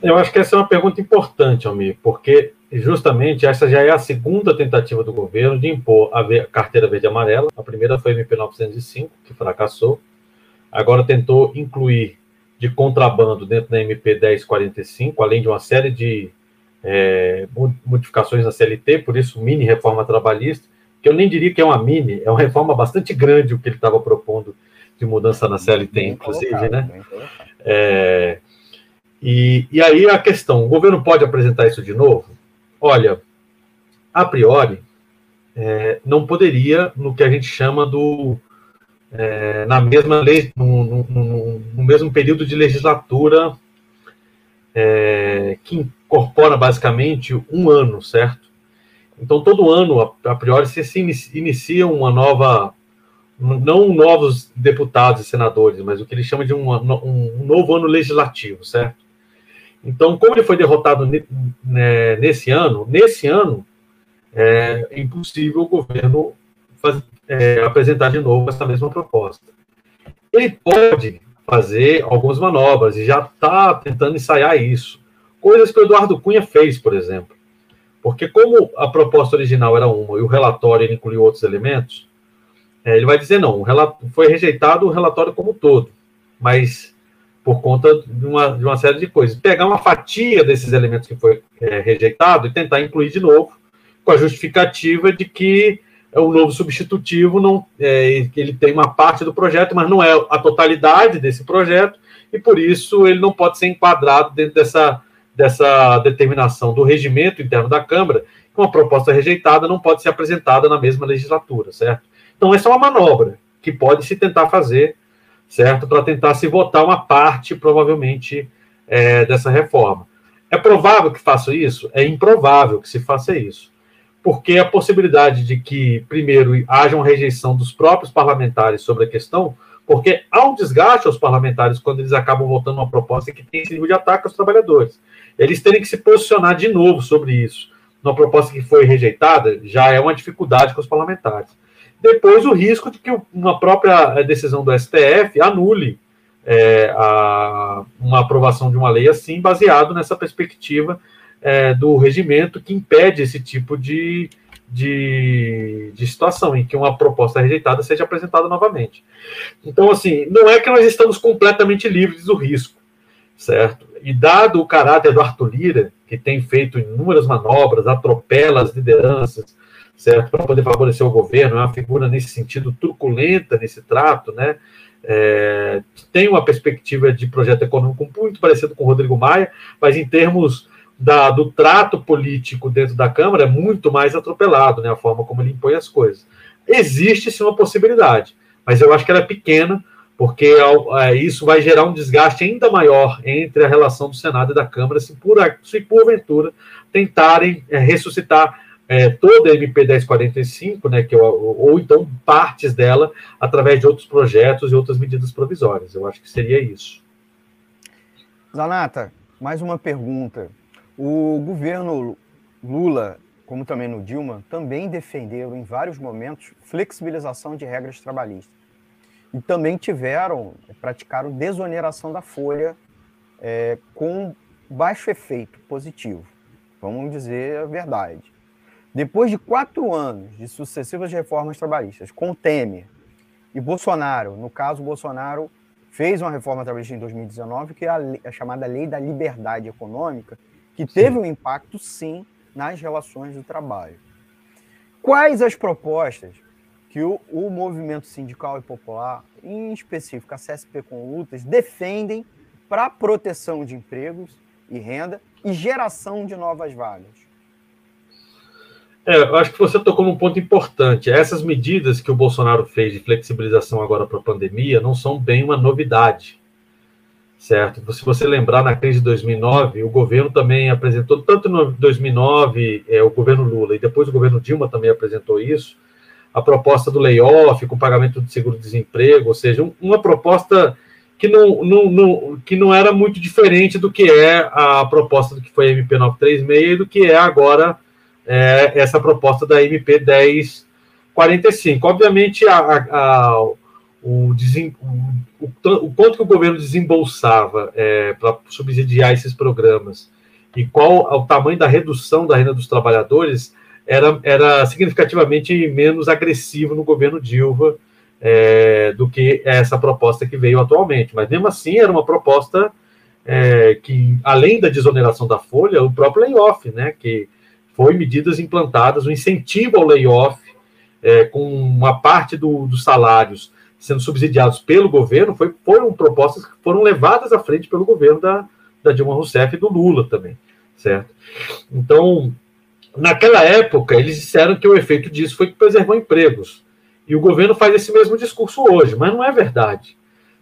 Eu acho que essa é uma pergunta importante, Almir, porque justamente essa já é a segunda tentativa do governo de impor a carteira verde e amarela. A primeira foi a MP 905, que fracassou. Agora tentou incluir de contrabando dentro da MP 1045, além de uma série de é, modificações na CLT, por isso mini reforma trabalhista que eu nem diria que é uma mini, é uma reforma bastante grande o que ele estava propondo de mudança na CLT, inclusive, colocado, né? É, e, e aí a questão, o governo pode apresentar isso de novo? Olha, a priori, é, não poderia no que a gente chama do é, na mesma lei, no, no, no, mesmo período de legislatura é, que incorpora basicamente um ano, certo? Então, todo ano, a, priori, se inicia uma nova, não novos deputados e senadores, mas o que ele chama de um, um novo ano legislativo, certo? Então, como ele foi derrotado né, nesse ano, nesse ano é impossível o governo faz, é, apresentar de novo essa mesma proposta. Ele pode fazer algumas manobras e já está tentando ensaiar isso. Coisas que o Eduardo Cunha fez, por exemplo. Porque como a proposta original era uma e o relatório incluiu outros elementos, é, ele vai dizer não, foi rejeitado o relatório como todo, mas por conta de uma, de uma série de coisas. Pegar uma fatia desses elementos que foi é, rejeitado e tentar incluir de novo, com a justificativa de que é um novo substitutivo, não, é, ele tem uma parte do projeto, mas não é a totalidade desse projeto, e por isso ele não pode ser enquadrado dentro dessa dessa determinação do regimento interno da Câmara, que uma proposta rejeitada não pode ser apresentada na mesma legislatura, certo? Então, essa é uma manobra que pode se tentar fazer, certo? Para tentar se votar uma parte, provavelmente, é, dessa reforma. É provável que faça isso? É improvável que se faça isso. Porque a possibilidade de que, primeiro, haja uma rejeição dos próprios parlamentares sobre a questão, porque há um desgaste aos parlamentares quando eles acabam votando uma proposta que tem esse nível de ataque aos trabalhadores. Eles terem que se posicionar de novo sobre isso. Uma proposta que foi rejeitada já é uma dificuldade com os parlamentares. Depois, o risco de que uma própria decisão do STF anule é, a, uma aprovação de uma lei assim, baseado nessa perspectiva é, do regimento que impede esse tipo de, de, de, situação, em que uma proposta rejeitada seja apresentada novamente. Então, assim, não é que nós estamos completamente livres do risco, certo? E dado o caráter do Arthur Lira, que tem feito inúmeras manobras, atropela as lideranças, certo? Para poder favorecer o governo, é uma figura nesse sentido truculenta nesse trato, né? É, tem uma perspectiva de projeto econômico muito parecido com o Rodrigo Maia, mas em termos da, do trato político dentro da Câmara é muito mais atropelado, né, a forma como ele impõe as coisas. Existe sim uma possibilidade, mas eu acho que ela é pequena, porque é, isso vai gerar um desgaste ainda maior entre a relação do Senado e da Câmara, se, por, se porventura tentarem é, ressuscitar é, toda a MP 1045, né, que eu, ou então partes dela, através de outros projetos e outras medidas provisórias. Eu acho que seria isso. Zanata, mais uma pergunta. O governo Lula, como também no Dilma, também defenderam em vários momentos flexibilização de regras trabalhistas. E também tiveram, praticaram desoneração da folha é, com baixo efeito positivo. Vamos dizer a verdade. Depois de quatro anos de sucessivas reformas trabalhistas, com Temer e Bolsonaro, no caso, Bolsonaro fez uma reforma trabalhista em 2019, que é a, a chamada Lei da Liberdade Econômica, que teve sim. um impacto, sim, nas relações do trabalho. Quais as propostas que o, o movimento sindical e popular, em específico a CSP com lutas, defendem para a proteção de empregos e renda e geração de novas vagas? É, eu acho que você tocou num ponto importante. Essas medidas que o Bolsonaro fez de flexibilização agora para a pandemia não são bem uma novidade, certo? Se você lembrar, na crise de 2009, o governo também apresentou, tanto em 2009, é, o governo Lula, e depois o governo Dilma também apresentou isso, a proposta do layoff com pagamento de seguro-desemprego, ou seja, um, uma proposta que não, não, não, que não era muito diferente do que é a proposta do que foi a MP 936 e do que é agora é, essa proposta da MP 1045. Obviamente, a, a, a, o, desem, o, o, quanto que o governo desembolsava é, para subsidiar esses programas e qual o tamanho da redução da renda dos trabalhadores era, era significativamente menos agressivo no governo Dilma é, do que essa proposta que veio atualmente. Mas mesmo assim era uma proposta é, que, além da desoneração da folha, o próprio layoff, né, que foi medidas implantadas, o um incentivo ao layoff, é, com uma parte do, dos salários sendo subsidiados pelo governo, foi, foram propostas que foram levadas à frente pelo governo da, da Dilma Rousseff e do Lula também, certo? Então, naquela época, eles disseram que o efeito disso foi que preservou empregos. E o governo faz esse mesmo discurso hoje, mas não é verdade,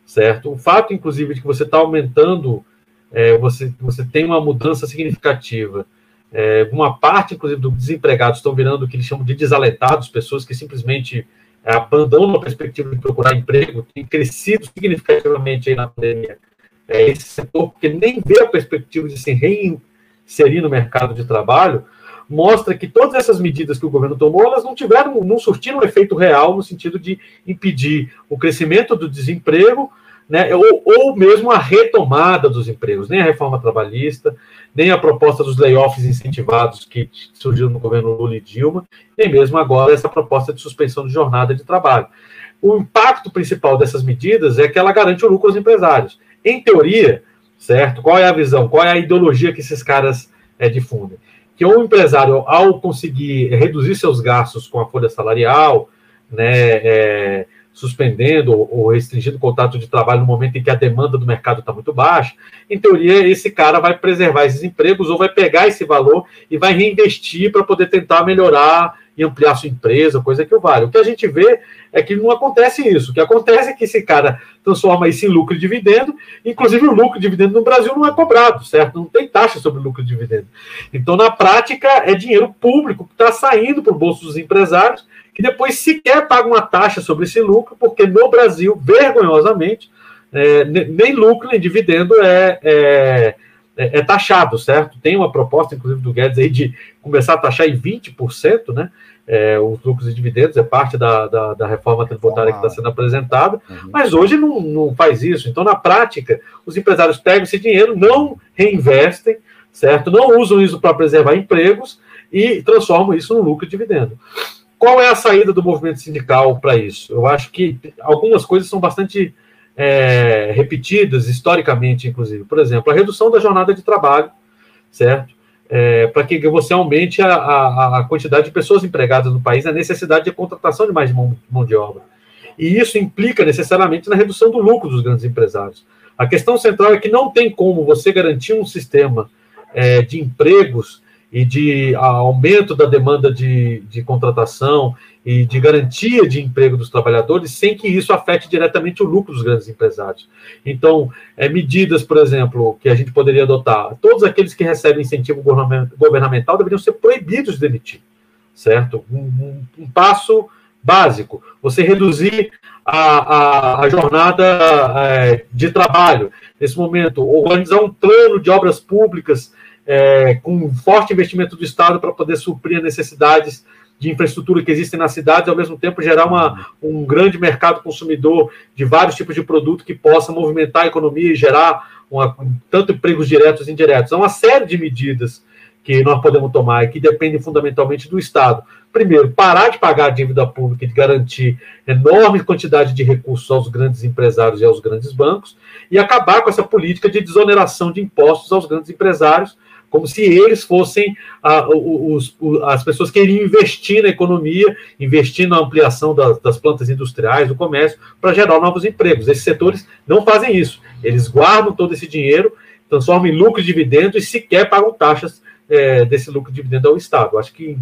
certo? O fato, inclusive, de que você está aumentando, é, você, você tem uma mudança significativa é, uma parte, inclusive, dos desempregados estão virando o que eles chamam de desalentados, pessoas que simplesmente é, abandonam a perspectiva de procurar emprego, tem crescido significativamente na pandemia. É, esse setor, porque nem vê a perspectiva de se reinserir no mercado de trabalho, mostra que todas essas medidas que o governo tomou, elas não tiveram, não surtiram um efeito real no sentido de impedir o crescimento do desemprego, né, ou, ou mesmo a retomada dos empregos, nem a reforma trabalhista, nem a proposta dos layoffs incentivados que surgiu no governo Lula e Dilma, nem mesmo agora essa proposta de suspensão de jornada de trabalho. O impacto principal dessas medidas é que ela garante o lucro aos empresários. Em teoria, certo? Qual é a visão? Qual é a ideologia que esses caras é, difundem? Que o empresário, ao conseguir reduzir seus gastos com a folha salarial, né, é, suspendendo ou restringindo o contrato de trabalho no momento em que a demanda do mercado está muito baixa, em teoria, esse cara vai preservar esses empregos ou vai pegar esse valor e vai reinvestir para poder tentar melhorar e ampliar sua empresa, coisa que o vale. O que a gente vê é que não acontece isso. O que acontece é que esse cara transforma isso em lucro e dividendo, inclusive o lucro e dividendo no Brasil não é cobrado, certo? Não tem taxa sobre lucro e dividendo. Então, na prática, é dinheiro público que está saindo para o bolso dos empresários, que depois sequer pagam uma taxa sobre esse lucro, porque no Brasil, vergonhosamente, é, nem lucro nem dividendo é, é é, é, taxado, certo? Tem uma proposta, inclusive, do Guedes aí de começar a taxar em 20%, né? É, os lucros e dividendos é parte da, da, da reforma tributária que está sendo apresentada, uhum. mas hoje não, não faz isso. Então, na prática, os empresários pegam esse dinheiro, não reinvestem, certo? Não usam isso para preservar empregos e transformam isso no lucro e dividendo. Qual é a saída do movimento sindical para isso? Eu acho que algumas coisas são bastante é, repetidas historicamente, inclusive. Por exemplo, a redução da jornada de trabalho, certo? É, para que você aumente a, a, a, quantidade de pessoas empregadas no país, a necessidade de contratação de mais mão, mão de obra. E isso implica necessariamente na redução do lucro dos grandes empresários. A questão central é que não tem como você garantir um sistema é, de empregos e de aumento da demanda de, de contratação e de garantia de emprego dos trabalhadores sem que isso afete diretamente o lucro dos grandes empresários. Então, é, medidas, por exemplo, que a gente poderia adotar, todos aqueles que recebem incentivo governamental deveriam ser proibidos de demitir, certo? Um, um, um passo básico, você reduzir a, a, a jornada é, de trabalho. Nesse momento, organizar um plano de obras públicas é, com forte investimento do Estado para poder suprir as necessidades de infraestrutura que existem na cidade e, ao mesmo tempo, gerar uma, um grande mercado consumidor de vários tipos de produto que possa movimentar a economia e gerar uma, tanto empregos diretos e indiretos. É uma série de medidas que nós podemos tomar e que dependem fundamentalmente do Estado. Primeiro, parar de pagar a dívida pública e de garantir enorme quantidade de recursos aos grandes empresários e aos grandes bancos, e acabar com essa política de desoneração de impostos aos grandes empresários, como se eles fossem a, os, as pessoas que iriam investir na economia, investir na ampliação das, das plantas industriais, do comércio, para gerar novos empregos. Esses setores não fazem isso. Eles guardam todo esse dinheiro, transformam em lucro e dividendo e sequer pagam taxas é, desse lucro e dividendo ao Estado. Acho que,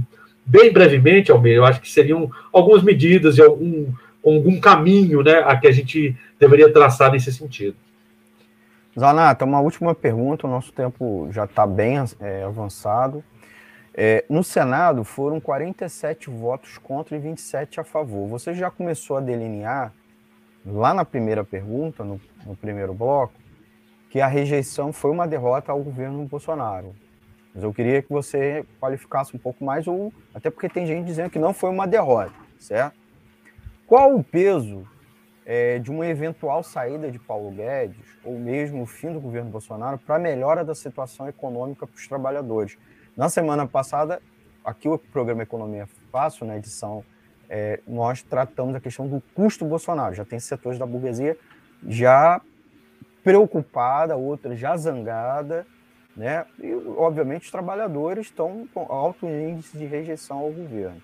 bem brevemente, Almeida, eu acho que seriam algumas medidas e algum, algum caminho né, a que a gente deveria traçar nesse sentido. Zanata, uma última pergunta, o nosso tempo já está bem é, avançado. É, no Senado foram 47 votos contra e 27 a favor. Você já começou a delinear, lá na primeira pergunta, no, no primeiro bloco, que a rejeição foi uma derrota ao governo Bolsonaro. Mas eu queria que você qualificasse um pouco mais, ou até porque tem gente dizendo que não foi uma derrota, certo? Qual o peso é, de uma eventual saída de Paulo Guedes, ou mesmo o fim do governo Bolsonaro, para a melhora da situação econômica para os trabalhadores. Na semana passada, aqui o programa Economia Fácil, na edição, é, nós tratamos a questão do custo Bolsonaro. Já tem setores da burguesia já preocupada, outras já zangada, né? E, obviamente, os trabalhadores estão com alto índice de rejeição ao governo.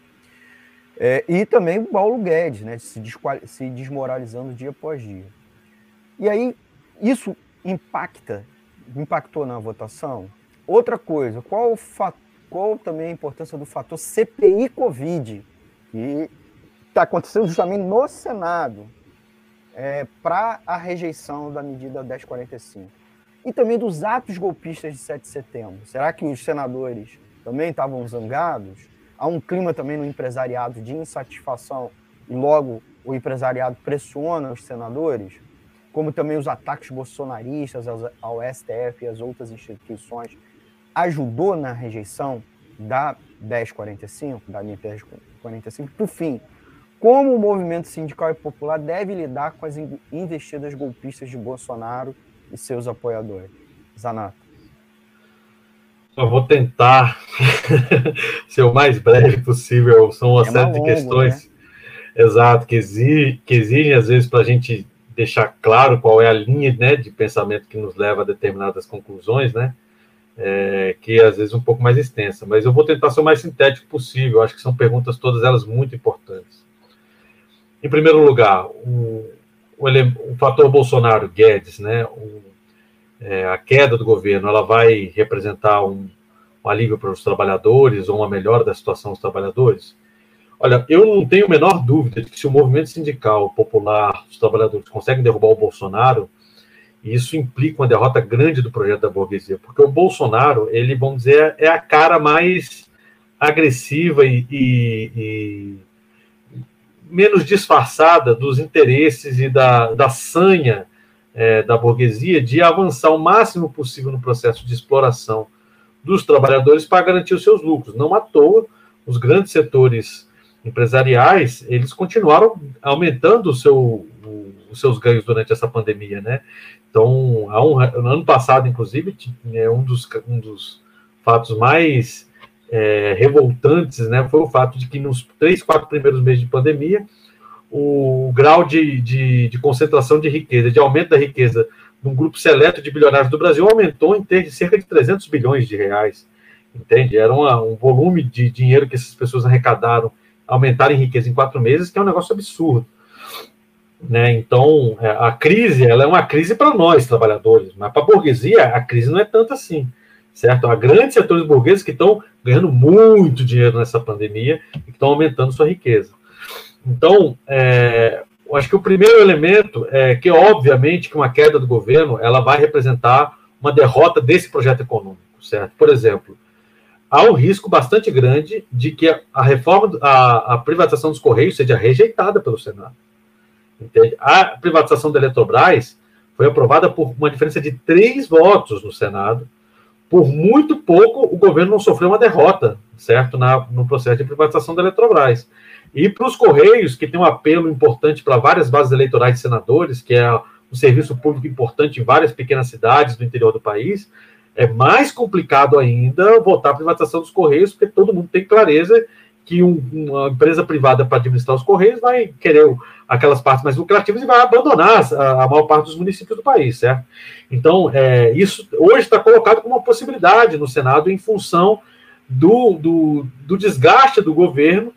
É, e também o Paulo Guedes, né, se, se desmoralizando dia após dia. E aí, isso impacta, impactou na votação? Outra coisa, qual, qual também a importância do fator CPI Covid, que está acontecendo justamente no Senado, é, para a rejeição da medida 1045? E também dos atos golpistas de 7 de setembro. Será que os senadores também estavam zangados? Há um clima também no empresariado de insatisfação e logo o empresariado pressiona os senadores, como também os ataques bolsonaristas ao STF e às outras instituições, ajudou na rejeição da 1045, da linha 1045. Por fim, como o movimento sindical e popular deve lidar com as investidas golpistas de Bolsonaro e seus apoiadores? Zanato. Eu vou tentar (laughs) ser o mais breve possível. São uma é série de questões, né? exato, que, exige, que exigem, às vezes, para a gente deixar claro qual é a linha né, de pensamento que nos leva a determinadas conclusões, né? É, que é, às vezes um pouco mais extensa, mas eu vou tentar ser o mais sintético possível. Acho que são perguntas todas elas muito importantes. Em primeiro lugar, o, o, o fator Bolsonaro Guedes, né? O, é, a queda do governo ela vai representar um, um, alívio para os trabalhadores ou uma melhora da situação dos trabalhadores? Olha, eu não tenho a menor dúvida de que se o movimento sindical popular, os trabalhadores conseguem derrubar o Bolsonaro, isso implica uma derrota grande do projeto da burguesia, porque o Bolsonaro, ele, vamos dizer, é a cara mais agressiva e, e, e menos disfarçada dos interesses e da, da sanha é, da burguesia de avançar o máximo possível no processo de exploração dos trabalhadores para garantir os seus lucros. Não à toa, os grandes setores empresariais, eles continuaram aumentando o seu, os seus ganhos durante essa pandemia, né? Então, há um, no ano passado, inclusive, é um dos, um dos fatos mais é, revoltantes, né, foi o fato de que nos três, quatro primeiros meses de pandemia, o grau de, de, de concentração de riqueza, de aumento da riqueza de um grupo seleto de bilionários do Brasil aumentou em ter cerca de 300 bilhões de reais, entende? Era uma, um volume de dinheiro que essas pessoas arrecadaram aumentar em riqueza em quatro meses, que é um negócio absurdo. Né? Então, é, a crise ela é uma crise para nós, trabalhadores, mas para a burguesia, a crise não é tanto assim, certo? Há grandes setores burgueses que estão ganhando muito dinheiro nessa pandemia e que estão aumentando sua riqueza. Então, é, eu acho que o primeiro elemento é que, obviamente, que uma queda do governo ela vai representar uma derrota desse projeto econômico, certo? Por exemplo, há um risco bastante grande de que a reforma, a, a privatização dos Correios seja rejeitada pelo Senado. Entende? A privatização da Eletrobras foi aprovada por uma diferença de três votos no Senado. Por muito pouco, o governo não sofreu uma derrota, certo, Na, no processo de privatização da Eletrobras. E para os Correios, que tem um apelo importante para várias bases eleitorais de senadores, que é um serviço público importante em várias pequenas cidades do interior do país, é mais complicado ainda votar a privatização dos Correios, porque todo mundo tem clareza que um, uma empresa privada para administrar os Correios vai querer aquelas partes mais lucrativas e vai abandonar a, a maior parte dos municípios do país, certo? Então, é, isso hoje está colocado como uma possibilidade no Senado em função do, do, do desgaste do governo,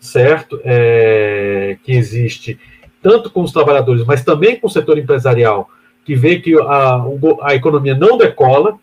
certo? É, que existe tanto com os trabalhadores, mas também com o setor empresarial, que vê que a, a economia não decola,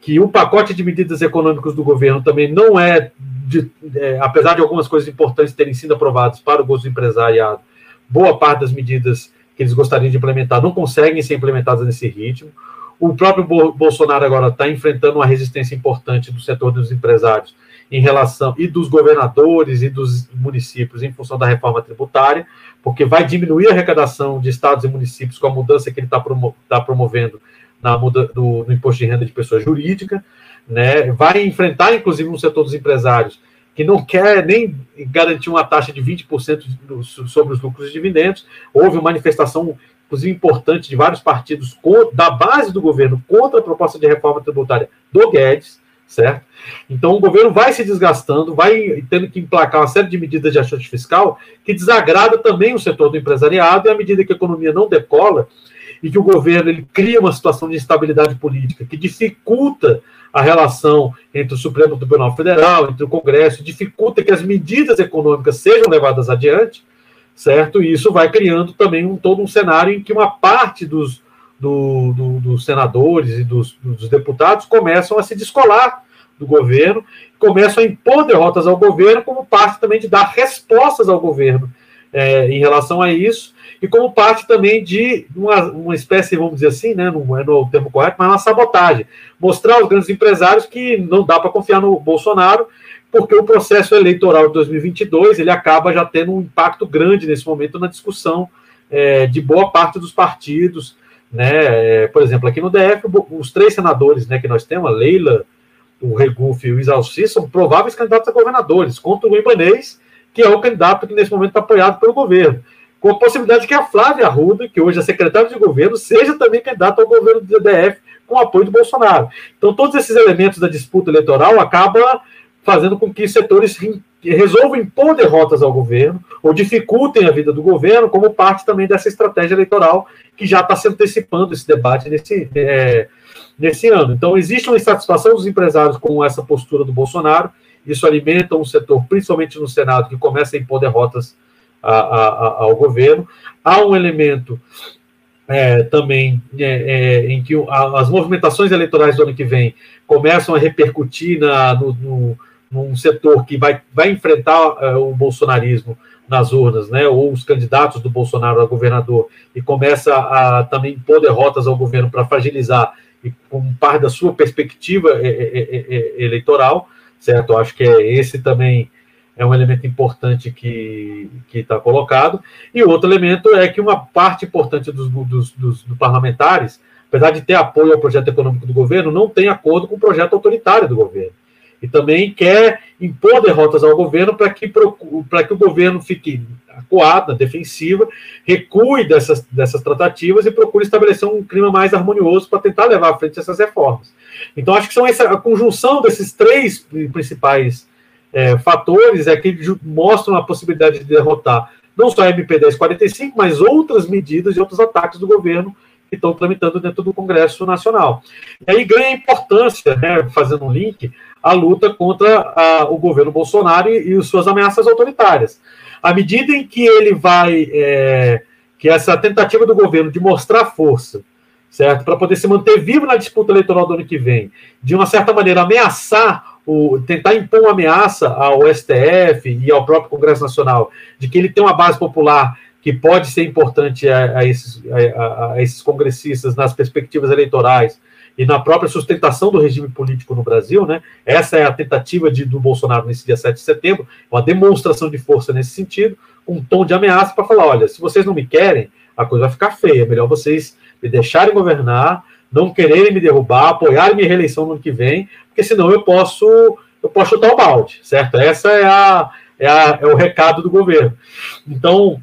que o pacote de medidas econômicas do governo também não é, de, é, apesar de algumas coisas importantes terem sido aprovadas para o gosto do empresariado, boa parte das medidas que eles gostariam de implementar não conseguem ser implementadas nesse ritmo. O próprio Bolsonaro agora está enfrentando uma resistência importante do setor dos empresários em relação e dos governadores e dos municípios em função da reforma tributária, porque vai diminuir a arrecadação de estados e municípios com a mudança que ele está promo tá promovendo na muda do, no imposto de renda de pessoa jurídica, né? vai enfrentar, inclusive, um setor dos empresários que não quer nem garantir uma taxa de 20% sobre os lucros e dividendos. Houve uma manifestação, inclusive, importante de vários partidos da base do governo contra a proposta de reforma tributária do Guedes, certo? Então, o governo vai se desgastando, vai tendo que emplacar uma série de medidas de ajuste fiscal que desagrada também o setor do empresariado, e à medida que a economia não decola, e que o governo ele cria uma situação de instabilidade política que dificulta a relação entre o Supremo Tribunal Federal, entre o Congresso, dificulta que as medidas econômicas sejam levadas adiante, certo? E isso vai criando também um, todo um cenário em que uma parte dos, do, do, dos senadores e dos, dos deputados começam a se descolar do governo, começam a impor derrotas ao governo como parte também de dar respostas ao governo é, em relação a isso, e como parte também de uma, uma espécie, vamos dizer assim, né, não é no termo correto, mas uma sabotagem. Mostrar aos grandes empresários que não dá para confiar no Bolsonaro, porque o processo eleitoral de 2022 ele acaba já tendo um impacto grande nesse momento na discussão é, de boa parte dos partidos. Né? É, por exemplo, aqui no DF, os três senadores né, que nós temos, a Leila, o Regufe e o Isalci, são prováveis candidatos a governadores, contra o Ibanês, que é o candidato que nesse momento está apoiado pelo governo com a possibilidade de que a Flávia Arruda, que hoje é secretária de governo, seja também candidata ao governo do DF com apoio do Bolsonaro. Então, todos esses elementos da disputa eleitoral acabam fazendo com que setores resolvam impor derrotas ao governo ou dificultem a vida do governo, como parte também dessa estratégia eleitoral que já está se antecipando esse debate nesse, é, nesse ano. Então, existe uma insatisfação dos empresários com essa postura do Bolsonaro, isso alimenta um setor, principalmente no Senado, que começa a impor derrotas a, a, ao governo. Há um elemento é, também é, é, em que as movimentações eleitorais do ano que vem começam a repercutir na, no, no, num setor que vai, vai enfrentar uh, o bolsonarismo nas urnas, né, ou os candidatos do Bolsonaro a governador, e começa a também impor derrotas ao governo para fragilizar e com parte da sua perspectiva é, é, eleitoral, certo? Acho que é esse também é um elemento importante que está colocado. E outro elemento é que uma parte importante dos, dos, dos, dos, parlamentares, apesar de ter apoio ao projeto econômico do governo, não tem acordo com o projeto autoritário do governo e também quer impor derrotas ao governo para que, que o governo fique acuado, defensiva, recue dessas, dessas tratativas e procure estabelecer um clima mais harmonioso para tentar levar à frente essas reformas. Então, acho que são essa, a conjunção desses três principais é, fatores é que mostram a possibilidade de derrotar não só a MP 1045, mas outras medidas e outros ataques do governo que estão tramitando dentro do Congresso Nacional. E aí ganha importância, né, fazendo um link, a luta contra a, o governo Bolsonaro e, e, suas ameaças autoritárias. À medida em que ele vai, é, que essa tentativa do governo de mostrar força, certo, para poder se manter vivo na disputa eleitoral do ano que vem, de uma certa maneira ameaçar, o, tentar impor uma ameaça ao STF e ao próprio Congresso Nacional, de que ele tem uma base popular que pode ser importante a, a, esses, a, a esses congressistas nas perspectivas eleitorais, e na própria sustentação do regime político no Brasil, né? Essa é a tentativa de, do Bolsonaro nesse dia 7 de setembro, uma demonstração de força nesse sentido, um tom de ameaça para falar: olha, se vocês não me querem, a coisa vai ficar feia, é melhor vocês me deixarem governar, não quererem me derrubar, apoiarem minha reeleição no ano que vem, porque senão eu posso eu posso chutar o balde, certo? Essa é a, é, a, é o recado do governo. Então,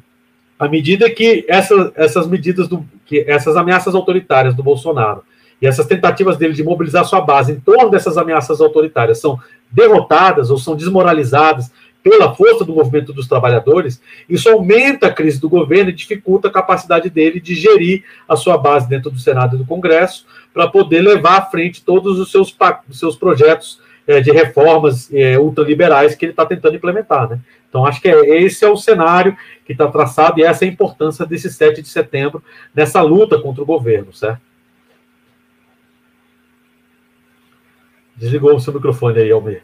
à medida que essa, essas medidas do que essas ameaças autoritárias do Bolsonaro e essas tentativas dele de mobilizar sua base em torno dessas ameaças autoritárias são derrotadas ou são desmoralizadas pela força do movimento dos trabalhadores, isso aumenta a crise do governo e dificulta a capacidade dele de gerir a sua base dentro do Senado e do Congresso para poder levar à frente todos os seus, os seus projetos é, de reformas é, ultraliberais que ele está tentando implementar. Né? Então, acho que é, esse é o cenário que está traçado e essa é a importância desse 7 de setembro nessa luta contra o governo, certo? Desligou o seu microfone aí, Almir.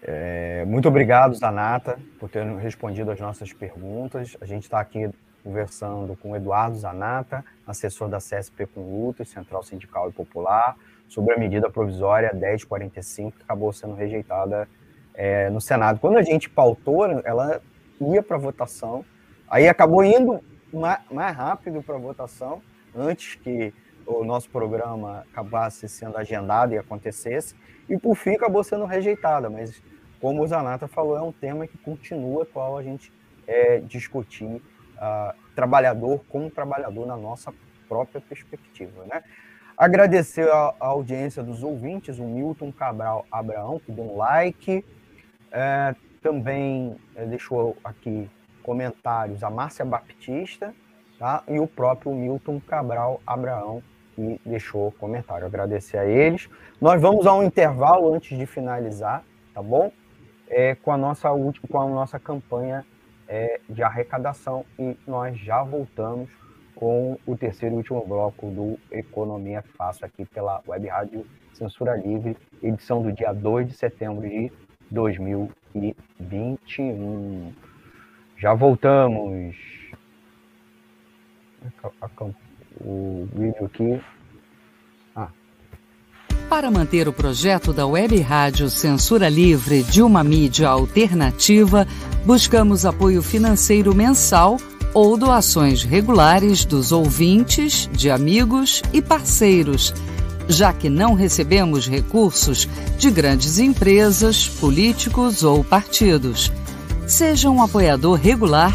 É, muito obrigado, Zanata, por ter respondido as nossas perguntas. A gente está aqui conversando com Eduardo Zanata, assessor da CSP com Lutas, Central Sindical e Popular, sobre a medida provisória 1045, que acabou sendo rejeitada é, no Senado. Quando a gente pautou, ela ia para votação, aí acabou indo mais, mais rápido para votação, antes que o nosso programa acabasse sendo agendado e acontecesse, e por fim acabou sendo rejeitada, mas como o Zanata falou, é um tema que continua atual a gente é, discutir uh, trabalhador como trabalhador na nossa própria perspectiva. Né? Agradecer a, a, audiência dos ouvintes, o Milton Cabral Abraão, que deu um like, é, também é, deixou aqui comentários a Márcia Baptista, tá? e o próprio Milton Cabral Abraão, que deixou comentário. Agradecer a eles. Nós vamos a um intervalo antes de finalizar, tá bom? É, com a nossa última, com a nossa campanha é, de arrecadação e nós já voltamos com o terceiro e último bloco do Economia Fácil aqui pela Web Rádio Censura Livre, edição do dia 2 de setembro de 2021. Já voltamos. A, a, o vídeo aqui. Ah. Para manter o projeto da Web Rádio Censura Livre de uma mídia alternativa, buscamos apoio financeiro mensal ou doações regulares dos ouvintes, de amigos e parceiros, já que não recebemos recursos de grandes empresas, políticos ou partidos. Seja um apoiador regular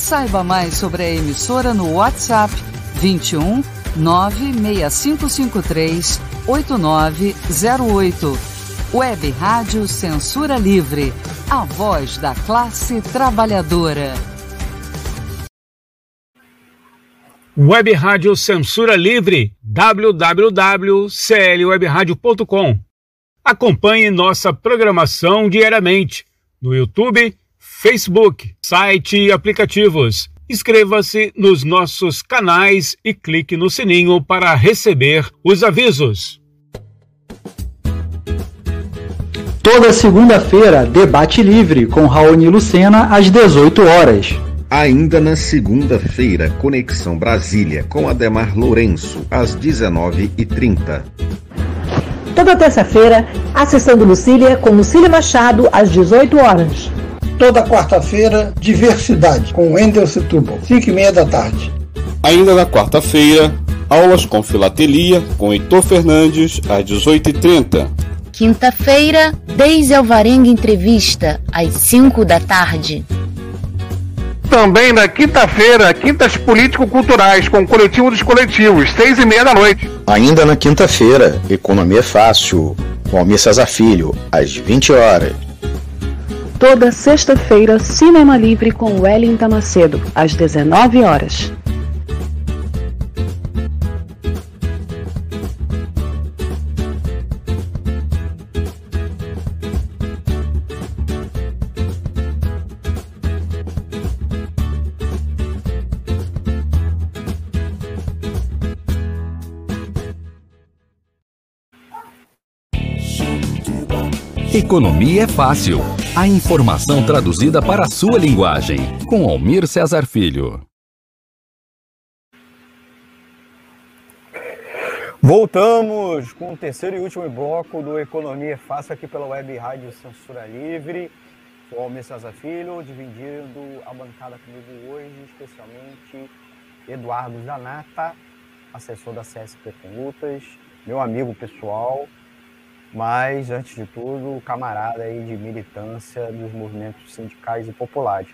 Saiba mais sobre a emissora no WhatsApp 21 96553 8908. Web Rádio Censura Livre, a voz da classe trabalhadora. Web Rádio Censura Livre, www.clwebradio.com. Acompanhe nossa programação diariamente no YouTube, Facebook, site e aplicativos. Inscreva-se nos nossos canais e clique no sininho para receber os avisos. Toda segunda-feira, debate livre com Raoni Lucena às 18 horas. Ainda na segunda-feira, Conexão Brasília com Ademar Lourenço às 19h30. Toda terça-feira, a sessão do Lucília com Lucília Machado às 18 horas. Toda quarta-feira, Diversidade com Wendel Setúbal, 5 e meia da tarde. Ainda na quarta-feira, aulas com filatelia com Heitor Fernandes às 18h30. Quinta-feira, Deise Alvarenga Entrevista, às 5 da tarde. Também na quinta-feira, Quintas Político-Culturais, com o Coletivo dos Coletivos, seis e meia da noite. Ainda na quinta-feira, Economia Fácil, com Almir Cesar Filho, às 20 horas. Toda sexta-feira, Cinema Livre com Wellington Macedo, às 19 horas. Economia é fácil. A informação traduzida para a sua linguagem. Com Almir Cesar Filho. Voltamos com o terceiro e último bloco do Economia é Fácil aqui pela Web Rádio Censura Livre. Sou Almir Cesar Filho, dividindo a bancada comigo hoje, especialmente Eduardo Zanata, assessor da CSP com Lutas, meu amigo pessoal, mas, antes de tudo, camarada aí de militância dos movimentos sindicais e populares.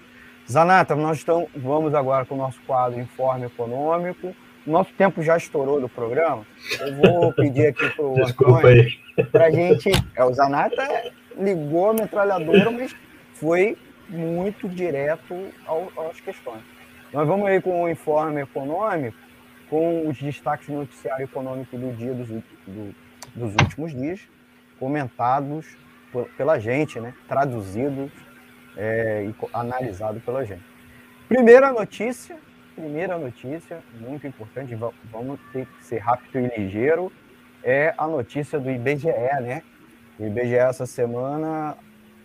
Zanata, nós estamos, vamos agora com o nosso quadro Informe Econômico. Nosso tempo já estourou do programa. Eu vou (laughs) pedir aqui para o Antônio para a gente. É, o Zanata ligou a metralhadora, mas foi muito direto ao, às questões. Nós vamos aí com o Informe Econômico, com os destaques do noticiário econômico do dia dos, do, dos últimos dias comentados por, pela gente, né? traduzidos é, e analisados pela gente. Primeira notícia, primeira notícia, muito importante, vamos ter que ser rápido e ligeiro, é a notícia do IBGE, né? O IBGE essa semana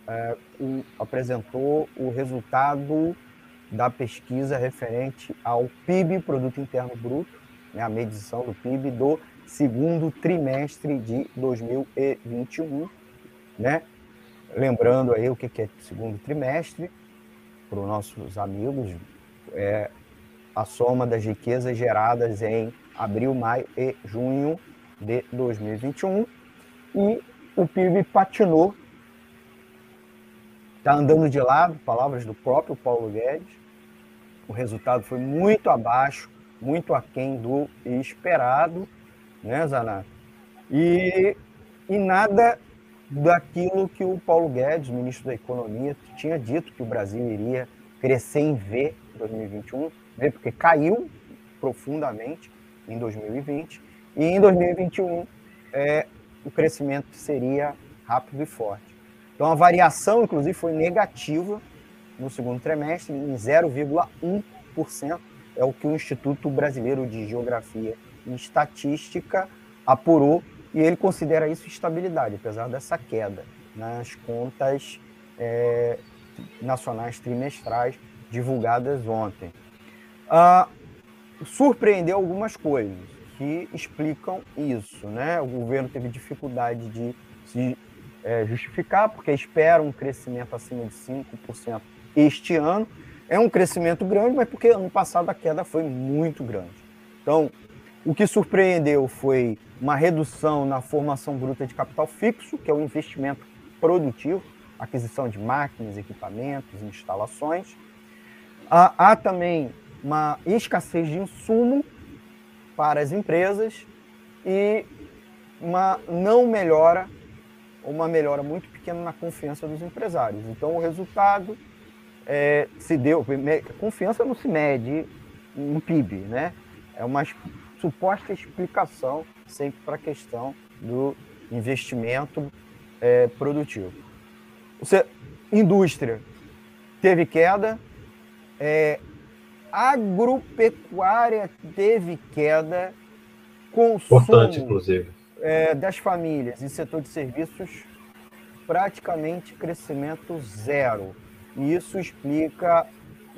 é, o, apresentou o resultado da pesquisa referente ao PIB, Produto Interno Bruto, né, a medição do PIB do segundo trimestre de 2021, né? Lembrando aí o que é segundo trimestre, para os nossos amigos, é a soma das riquezas geradas em abril, maio e junho de 2021. E o PIB patinou, está andando de lado, palavras do próprio Paulo Guedes. O resultado foi muito abaixo, muito aquém do esperado né, Zanato? E, e nada daquilo que o Paulo Guedes, ministro da Economia, tinha dito que o Brasil iria crescer em V em 2021, né, porque caiu profundamente em 2020, e em 2021 é, o crescimento seria rápido e forte. Então a variação, inclusive, foi negativa no segundo trimestre, em 0,1%, é o que o Instituto Brasileiro de Geografia em estatística apurou e ele considera isso estabilidade, apesar dessa queda nas contas é, nacionais trimestrais divulgadas ontem. Ah, surpreendeu algumas coisas que explicam isso. Né? O governo teve dificuldade de se é, justificar, porque espera um crescimento acima de 5% este ano. É um crescimento grande, mas porque ano passado a queda foi muito grande. Então, o que surpreendeu foi uma redução na formação bruta de capital fixo, que é o investimento produtivo, aquisição de máquinas, equipamentos, instalações. Há, há também uma escassez de insumo para as empresas e uma não melhora uma melhora muito pequena na confiança dos empresários. Então, o resultado é, se deu. Confiança não se mede no PIB, né? É uma suposta explicação sempre para a questão do investimento é, produtivo. Você, indústria teve queda, é, agropecuária teve queda, consumo Importante, inclusive. É, das famílias e setor de serviços praticamente crescimento zero. E isso explica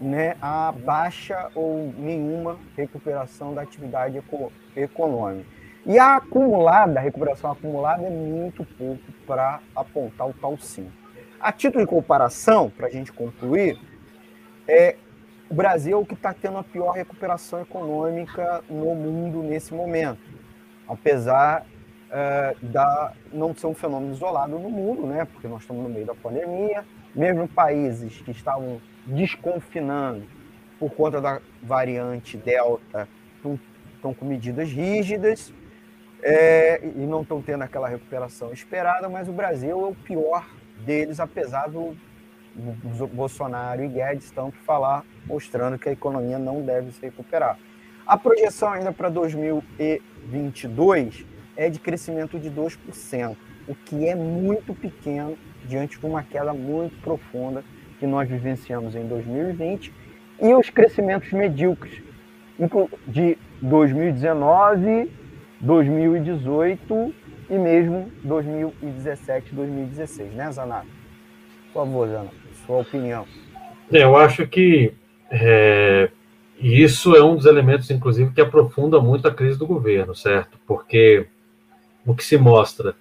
né, a baixa ou nenhuma recuperação da atividade eco econômica. E a acumulada, a recuperação acumulada é muito pouco para apontar o tal sim. A título de comparação, para a gente concluir, é, o Brasil é o que está tendo a pior recuperação econômica no mundo nesse momento. Apesar é, da não ser um fenômeno isolado no mundo, né? porque nós estamos no meio da pandemia, mesmo países que estavam desconfinando por conta da variante Delta estão com medidas rígidas é, e não estão tendo aquela recuperação esperada, mas o Brasil é o pior deles, apesar do, Bolsonaro e Guedes tanto falar, mostrando que a economia não deve se recuperar. A projeção ainda para 2022 é de crescimento de 2%, o que é muito pequeno diante de uma queda muito profunda que nós vivenciamos em 2020 e os crescimentos medíocres de 2019, 2018 e mesmo 2017, 2016, né, Zanato? Por favor, Zanato, sua opinião. É, eu acho que é, isso é um dos elementos, inclusive, que aprofunda muito a crise do governo, certo? Porque o que se mostra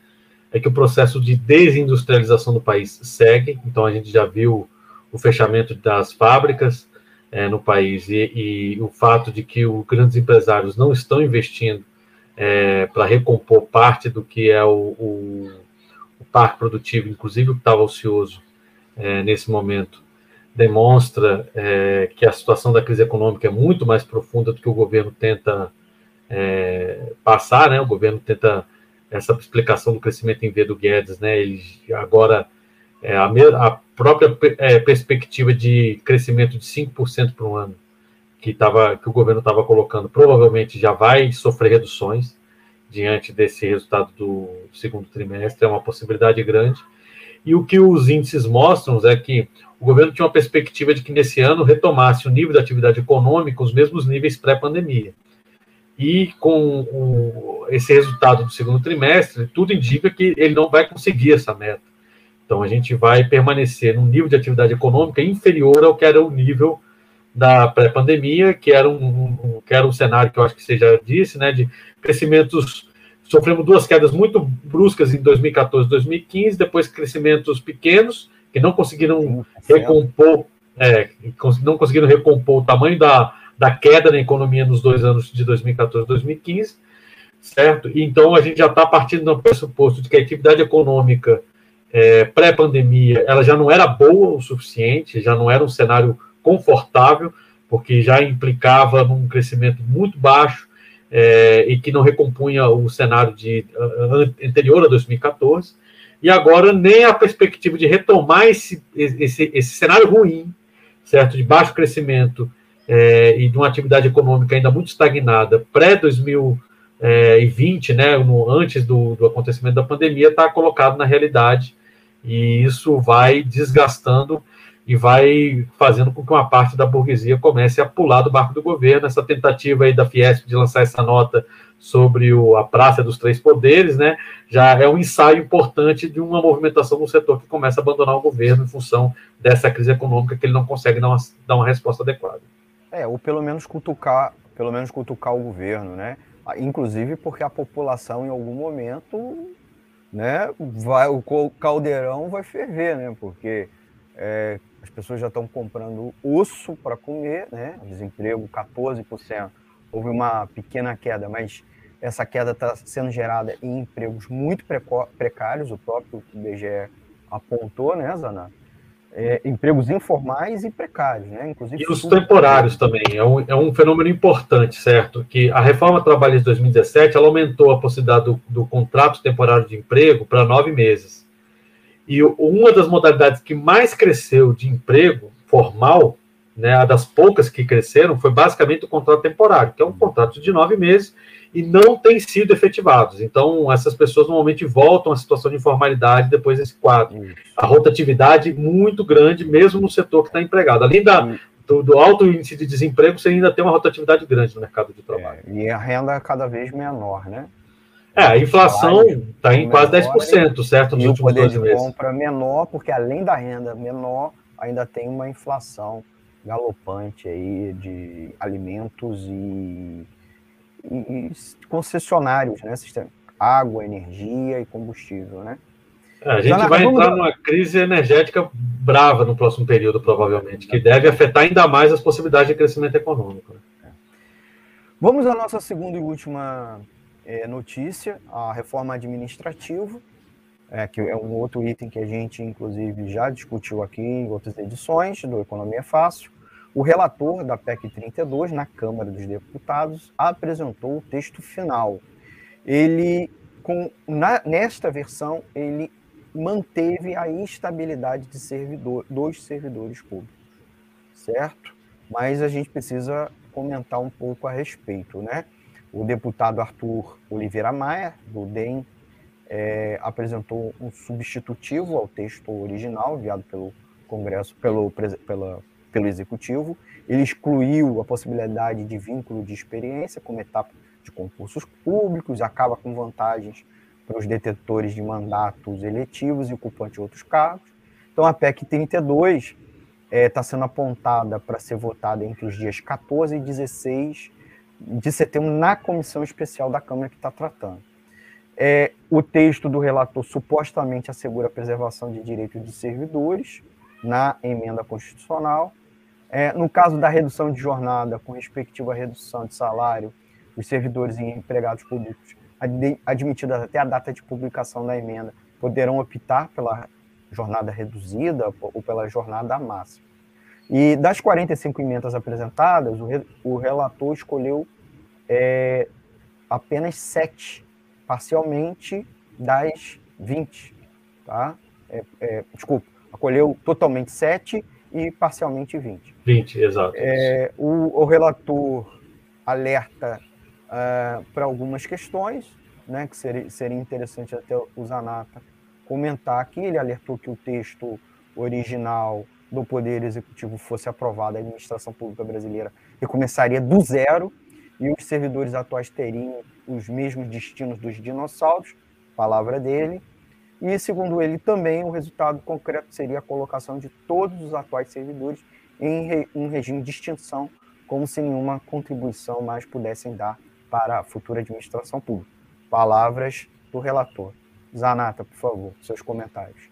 é que o processo de desindustrialização do país segue, então a gente já viu o fechamento das fábricas é, no país e, e, o fato de que os grandes empresários não estão investindo é, para recompor parte do que é o, o, o parque produtivo, inclusive o que estava ocioso é, nesse momento, demonstra é, que a situação da crise econômica é muito mais profunda do que o governo tenta é, passar, né? O governo tenta essa explicação do crescimento em V do Guedes, né? Ele agora é, a, a, própria é, perspectiva de crescimento de 5% por um ano que, tava, que o governo estava colocando provavelmente já vai sofrer reduções diante desse resultado do segundo trimestre, é uma possibilidade grande. E o que os índices mostram é que o governo tinha uma perspectiva de que nesse ano retomasse o nível de atividade econômica os mesmos níveis pré-pandemia. E com o, esse resultado do segundo trimestre, tudo indica que ele não vai conseguir essa meta. Então, a gente vai permanecer num nível de atividade econômica inferior ao que era o nível da pré-pandemia, que era um, um, que era um cenário que eu acho que você já disse, né, de crescimentos. Sofremos duas quedas muito bruscas em 2014 e 2015, depois crescimentos pequenos, que não conseguiram recompor, é, não conseguiram recompor o tamanho da, da queda na economia nos dois anos de 2014 e 2015, certo? Então a gente já está partindo do pressuposto de que a atividade econômica é, pré-pandemia ela já não era boa o suficiente, já não era um cenário confortável, porque já implicava num crescimento muito baixo é, e que não recompunha o cenário de, anterior a 2014. E agora nem a perspectiva de retomar esse, esse, esse cenário ruim, certo, de baixo crescimento é, e de uma atividade econômica ainda muito estagnada pré-2020, né, no, antes do, do acontecimento da pandemia, está colocado na realidade e isso vai desgastando e vai fazendo com que uma parte da burguesia comece a pular do barco do governo. Essa tentativa aí da Fiesp de lançar essa nota sobre o, a Praça dos Três Poderes, né, já é um ensaio importante de uma movimentação no setor que começa a abandonar o governo em função dessa crise econômica que ele não consegue dar uma, dar uma resposta adequada. É, ou pelo menos cutucar, pelo menos cutucar o governo, né? Inclusive porque a população em algum momento, né, vai o caldeirão vai ferver, né? Porque é, as pessoas já estão comprando osso para comer, né? Desemprego 14%. Houve uma pequena queda, mas essa queda está sendo gerada em empregos muito precários, o próprio IBGE apontou, né, Zana? É, empregos informais e precários, né? Inclusive, e os temporários também, é um, é um fenômeno importante, certo? Que a reforma trabalhista de 2017 ela aumentou a possibilidade do, do contrato temporário de emprego para nove meses. E uma das modalidades que mais cresceu de emprego formal, né, das poucas que cresceram, foi basicamente o contrato temporário, que é um contrato de nove meses e não tem sido efetivados. Então, essas pessoas normalmente voltam à situação de informalidade depois desse quadro. A rotatividade muito grande, mesmo no setor que está empregado. Além da, do, do, alto índice de desemprego, você ainda tem uma rotatividade grande no mercado de trabalho. É, e a renda é cada vez menor, né? É, a inflação está em quase 10%, certo? Nos e últimos o poder de meses. compra menor, porque além da renda menor, ainda tem uma inflação galopante aí de alimentos e e, concessionários, né? Sistema, água, energia e combustível, né? É, a gente vai entrar numa crise energética brava no próximo período, provavelmente, que deve afetar ainda mais as possibilidades de crescimento econômico. Né? Vamos à nossa segunda e última é, notícia, a reforma administrativa, é, que é um outro item que a gente, inclusive, já discutiu aqui em outras edições do Economia Fácil. O relator da PEC 32, na Câmara dos Deputados, apresentou o texto final. Ele, com, na, nesta versão, ele manteve a instabilidade de servidor, dos servidores públicos, certo? Mas a gente precisa comentar um pouco a respeito, né? O deputado Arthur Oliveira Maia, do DEM, é, apresentou um substitutivo ao texto original enviado pelo Congresso, pelo, pela pelo Executivo. Ele excluiu a possibilidade de vínculo de experiência como etapa de concursos públicos, acaba com vantagens para os detetores de mandatos eletivos e ocupantes de outros cargos. Então, a PEC 32 está é, tá sendo apontada para ser votada entre os dias 14 e 16 de setembro na comissão especial da Câmara que está tratando. É, o texto do relator supostamente assegura a preservação de direitos de servidores na emenda constitucional, é, no caso da redução de jornada, com respectiva redução de salário, os servidores e empregados públicos, admitidos até a data de publicação da emenda, poderão optar pela jornada reduzida ou pela jornada máxima. E das 45 emendas apresentadas, o, re, o relator escolheu é, apenas sete, parcialmente das 20. Tá? É, é, desculpa, acolheu totalmente sete e parcialmente 20. 20, exato. É, o, o, relator alerta uh, para algumas questões, né, que seria, seria interessante até o Zanata comentar aqui. Ele alertou que o texto original do Poder Executivo fosse aprovado, a administração pública brasileira recomeçaria do zero e os servidores atuais teriam os mesmos destinos dos dinossauros, palavra dele, e, segundo ele, também o resultado concreto seria a colocação de todos os atuais servidores em um regime de extinção, como se nenhuma contribuição mais pudessem dar para a futura administração pública. Palavras do relator. Zanata, por favor, seus comentários.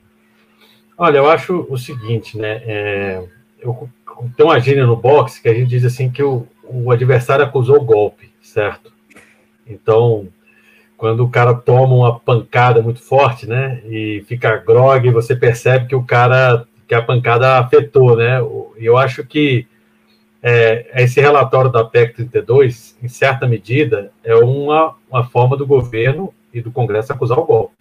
Olha, eu acho o seguinte, né? É, eu, tem uma gíria no boxe que a gente diz assim que o, o adversário acusou o golpe, certo? Então, quando o cara toma uma pancada muito forte, né, e fica grog, você percebe que o cara, que a pancada afetou, né, eu acho que é, esse relatório da PEC 32, em certa medida, é uma, uma forma do governo e do Congresso acusar o golpe.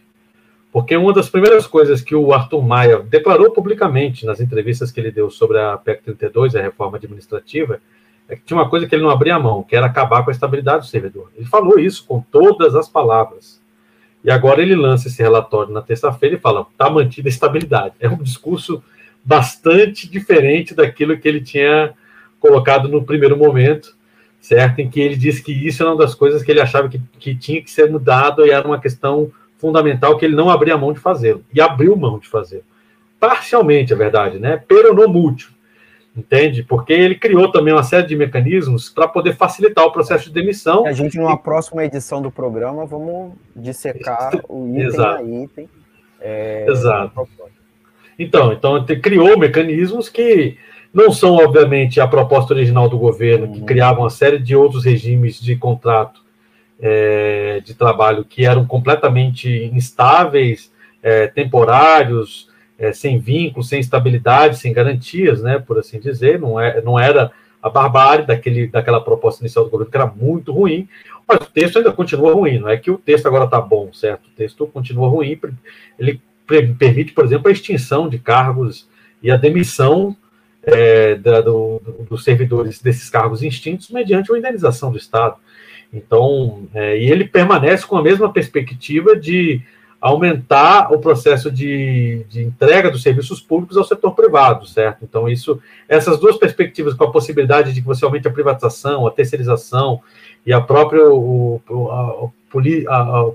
Porque uma das primeiras coisas que o Arthur Maia declarou publicamente nas entrevistas que ele deu sobre a PEC 32, a reforma administrativa, tinha uma coisa que ele não abria a mão, que era acabar com a estabilidade do servidor. Ele falou isso com todas as palavras. E agora ele lança esse relatório na terça-feira e fala: está mantida a estabilidade. É um discurso bastante diferente daquilo que ele tinha colocado no primeiro momento, certo? Em que ele disse que isso era uma das coisas que ele achava que, que tinha que ser mudado e era uma questão fundamental que ele não abria mão de fazê-lo. E abriu mão de fazê-lo. Parcialmente, é verdade, né? Pero no múltiplo entende? Porque ele criou também uma série de mecanismos para poder facilitar o processo de demissão. A gente, numa e... próxima edição do programa, vamos dissecar o item Exato. a item. É... Exato. Então, então, ele criou mecanismos que não são, obviamente, a proposta original do governo, uhum. que criava uma série de outros regimes de contrato é, de trabalho que eram completamente instáveis, é, temporários, é, sem vínculo, sem estabilidade, sem garantias, né, por assim dizer, não, é, não era a barbárie daquele, daquela proposta inicial do governo, que era muito ruim, mas o texto ainda continua ruim, não é que o texto agora está bom, certo? O texto continua ruim, ele permite, por exemplo, a extinção de cargos e a demissão é, da, do, dos servidores desses cargos extintos mediante uma indenização do Estado. Então, é, e ele permanece com a mesma perspectiva de aumentar o processo de, de, entrega dos serviços públicos ao setor privado, certo? Então, isso, essas duas perspectivas, com a possibilidade de que você aumente a privatização, a terceirização e a própria o, a,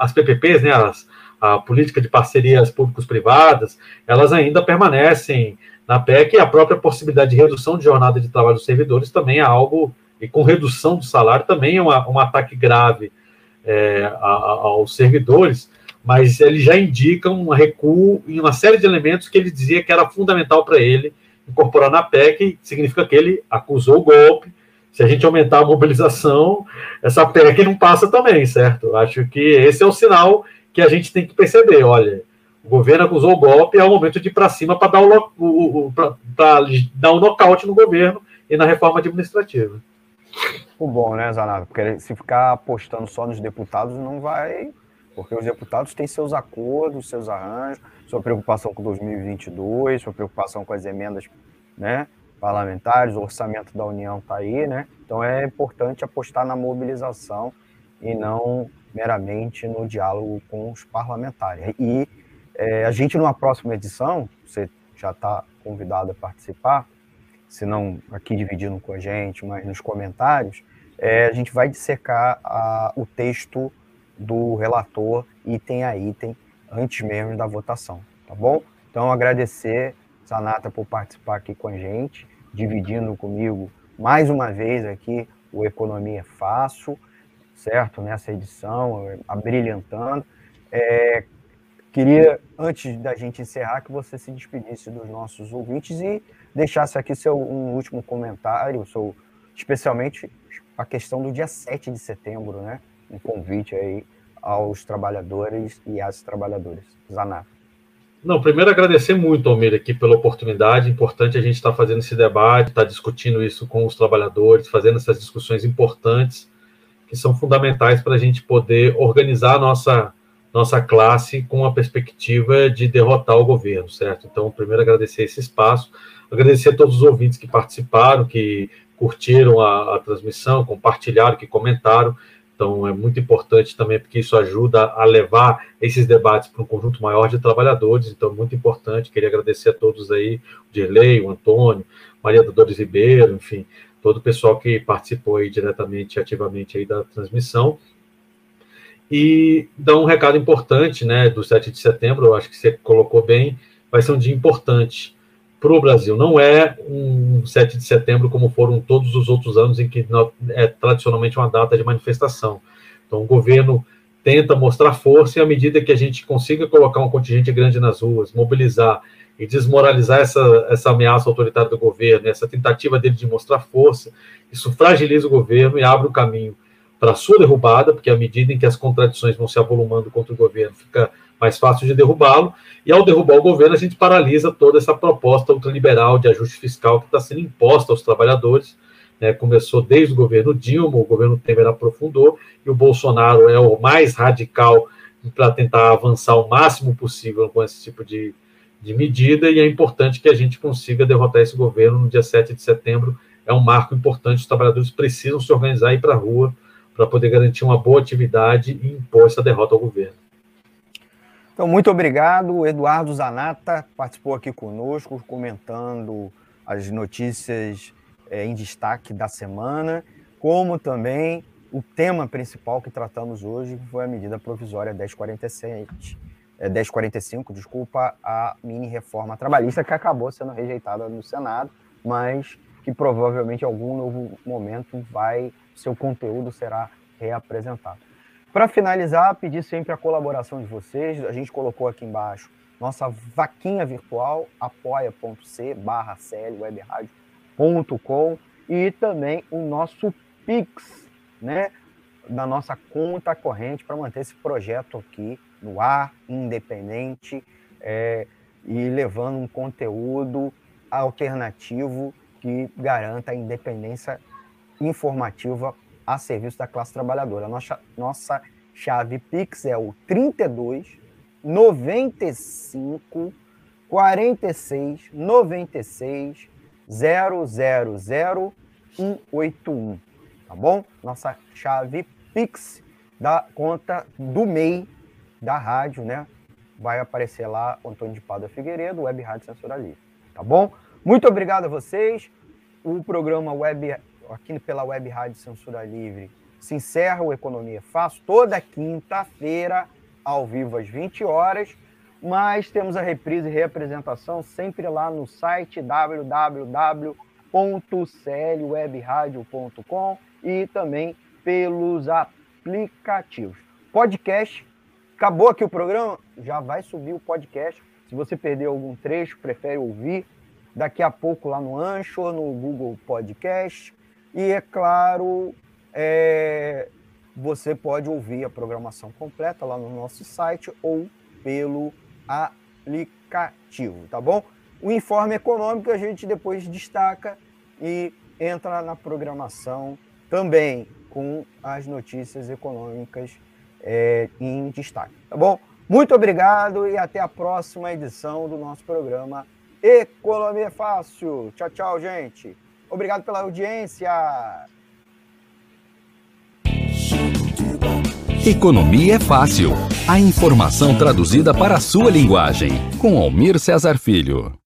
as PPPs, né, as, a política de parcerias públicos-privadas, elas ainda permanecem na PEC e a própria possibilidade de redução de jornada de trabalho dos servidores também é algo, e com redução do salário também é uma, um ataque grave é, aos servidores, mas ele já indica um recuo em uma série de elementos que ele dizia que era fundamental para ele incorporar na PEC, significa que ele acusou o golpe. Se a gente aumentar a mobilização, essa PEC não passa também, certo? Acho que esse é o sinal que a gente tem que perceber. Olha, o governo acusou o golpe, é o momento de ir para cima para dar o, o, o um nocaute no governo e na reforma administrativa. O bom, né, Zanato? Porque se ficar apostando só nos deputados, não vai porque os deputados têm seus acordos, seus arranjos, sua preocupação com 2022, sua preocupação com as emendas né, parlamentares, o orçamento da União está aí, né? Então é importante apostar na mobilização e não meramente no diálogo com os parlamentares. E é, a gente, numa próxima edição, você já está convidado a participar, se não aqui dividindo com a gente, mas nos comentários, é, a gente vai dissecar a, o texto do relator item a item antes mesmo da votação, tá bom? Então agradecer Sanata por participar aqui com a gente, dividindo comigo mais uma vez aqui o Economia Fácil, certo? Nessa edição, abrilhantando. É, queria, antes da gente encerrar, que você se despedisse dos nossos ouvintes e deixasse aqui seu um último comentário, seu, especialmente a questão do dia 7 de setembro, né? Um convite aí aos trabalhadores e às trabalhadoras. Zanata. Não, primeiro agradecer muito, Almir, aqui pela oportunidade. Importante a gente estar tá fazendo esse debate, estar tá discutindo isso com os trabalhadores, fazendo essas discussões importantes que são fundamentais para a gente poder organizar a nossa, nossa classe com a perspectiva de derrotar o governo, certo? Então, primeiro agradecer esse espaço, agradecer a todos os ouvintes que participaram, que curtiram a, a transmissão, compartilharam, que comentaram. Então, é muito importante também, porque isso ajuda a levar esses debates para um conjunto maior de trabalhadores. Então, muito importante. Queria agradecer a todos aí, o Dirley, o Antônio, Maria da Dores Ribeiro, enfim, todo o pessoal que participou aí diretamente, ativamente aí da transmissão. E dar um recado importante, né, do 7 de setembro, eu acho que você colocou bem, vai ser um dia importante para o Brasil. Não é um 7 de setembro como foram todos os outros anos em que é tradicionalmente uma data de manifestação. Então, o governo tenta mostrar força e à medida que a gente consiga colocar um contingente grande nas ruas, mobilizar e desmoralizar essa, essa ameaça autoritária do governo, essa tentativa dele de mostrar força, isso fragiliza o governo e abre o caminho para a sua derrubada, porque à medida em que as contradições vão se avolumando contra o governo, fica mais fácil de derrubá-lo, e ao derrubar o governo, a gente paralisa toda essa proposta ultraliberal de ajuste fiscal que está sendo imposta aos trabalhadores. Né? Começou desde o governo Dilma, o governo Temer aprofundou, e o Bolsonaro é o mais radical para tentar avançar o máximo possível com esse tipo de, de medida, e é importante que a gente consiga derrotar esse governo no dia 7 de setembro. É um marco importante, os trabalhadores precisam se organizar e ir para a rua para poder garantir uma boa atividade e impor essa derrota ao governo. Então, muito obrigado. Eduardo Zanata participou aqui conosco, comentando as notícias é, em destaque da semana, como também o tema principal que tratamos hoje, que foi a medida provisória 1047, é, 1045, desculpa, a mini reforma trabalhista, que acabou sendo rejeitada no Senado, mas que provavelmente em algum novo momento vai, seu conteúdo será reapresentado. Para finalizar, pedir sempre a colaboração de vocês. A gente colocou aqui embaixo nossa vaquinha virtual, apoia.c barra e também o nosso Pix, né? Da nossa conta corrente para manter esse projeto aqui no ar, independente, é, e levando um conteúdo alternativo que garanta a independência informativa a serviço da classe trabalhadora. Nossa, nossa chave Pix é o 32 95 46 96 000 181, tá bom? Nossa chave Pix da conta do MEI da rádio, né? Vai aparecer lá Antônio de Pada Figueiredo, Web Rádio Censura Livre, tá bom? Muito obrigado a vocês. O programa Web aqui pela Web Rádio Censura Livre se encerra o Economia Fácil toda quinta-feira, ao vivo às 20 horas, mas temos a reprise e reapresentação sempre lá no site www.clwebradio.com e também pelos aplicativos. Podcast, acabou aqui o programa, já vai subir o podcast. Se você perdeu algum trecho, prefere ouvir, daqui a pouco lá no Anchor, no Google Podcast. E é claro, é, você pode ouvir a programação completa lá no nosso site ou pelo aplicativo, tá bom? O informe econômico a gente depois destaca e entra na programação também com as notícias econômicas é, em destaque, tá bom? Muito obrigado e até a próxima edição do nosso programa Economia Fácil. Tchau, tchau, gente. Obrigado pela audiência. Economia é fácil. A informação traduzida para a sua linguagem. Com Almir Cesar Filho.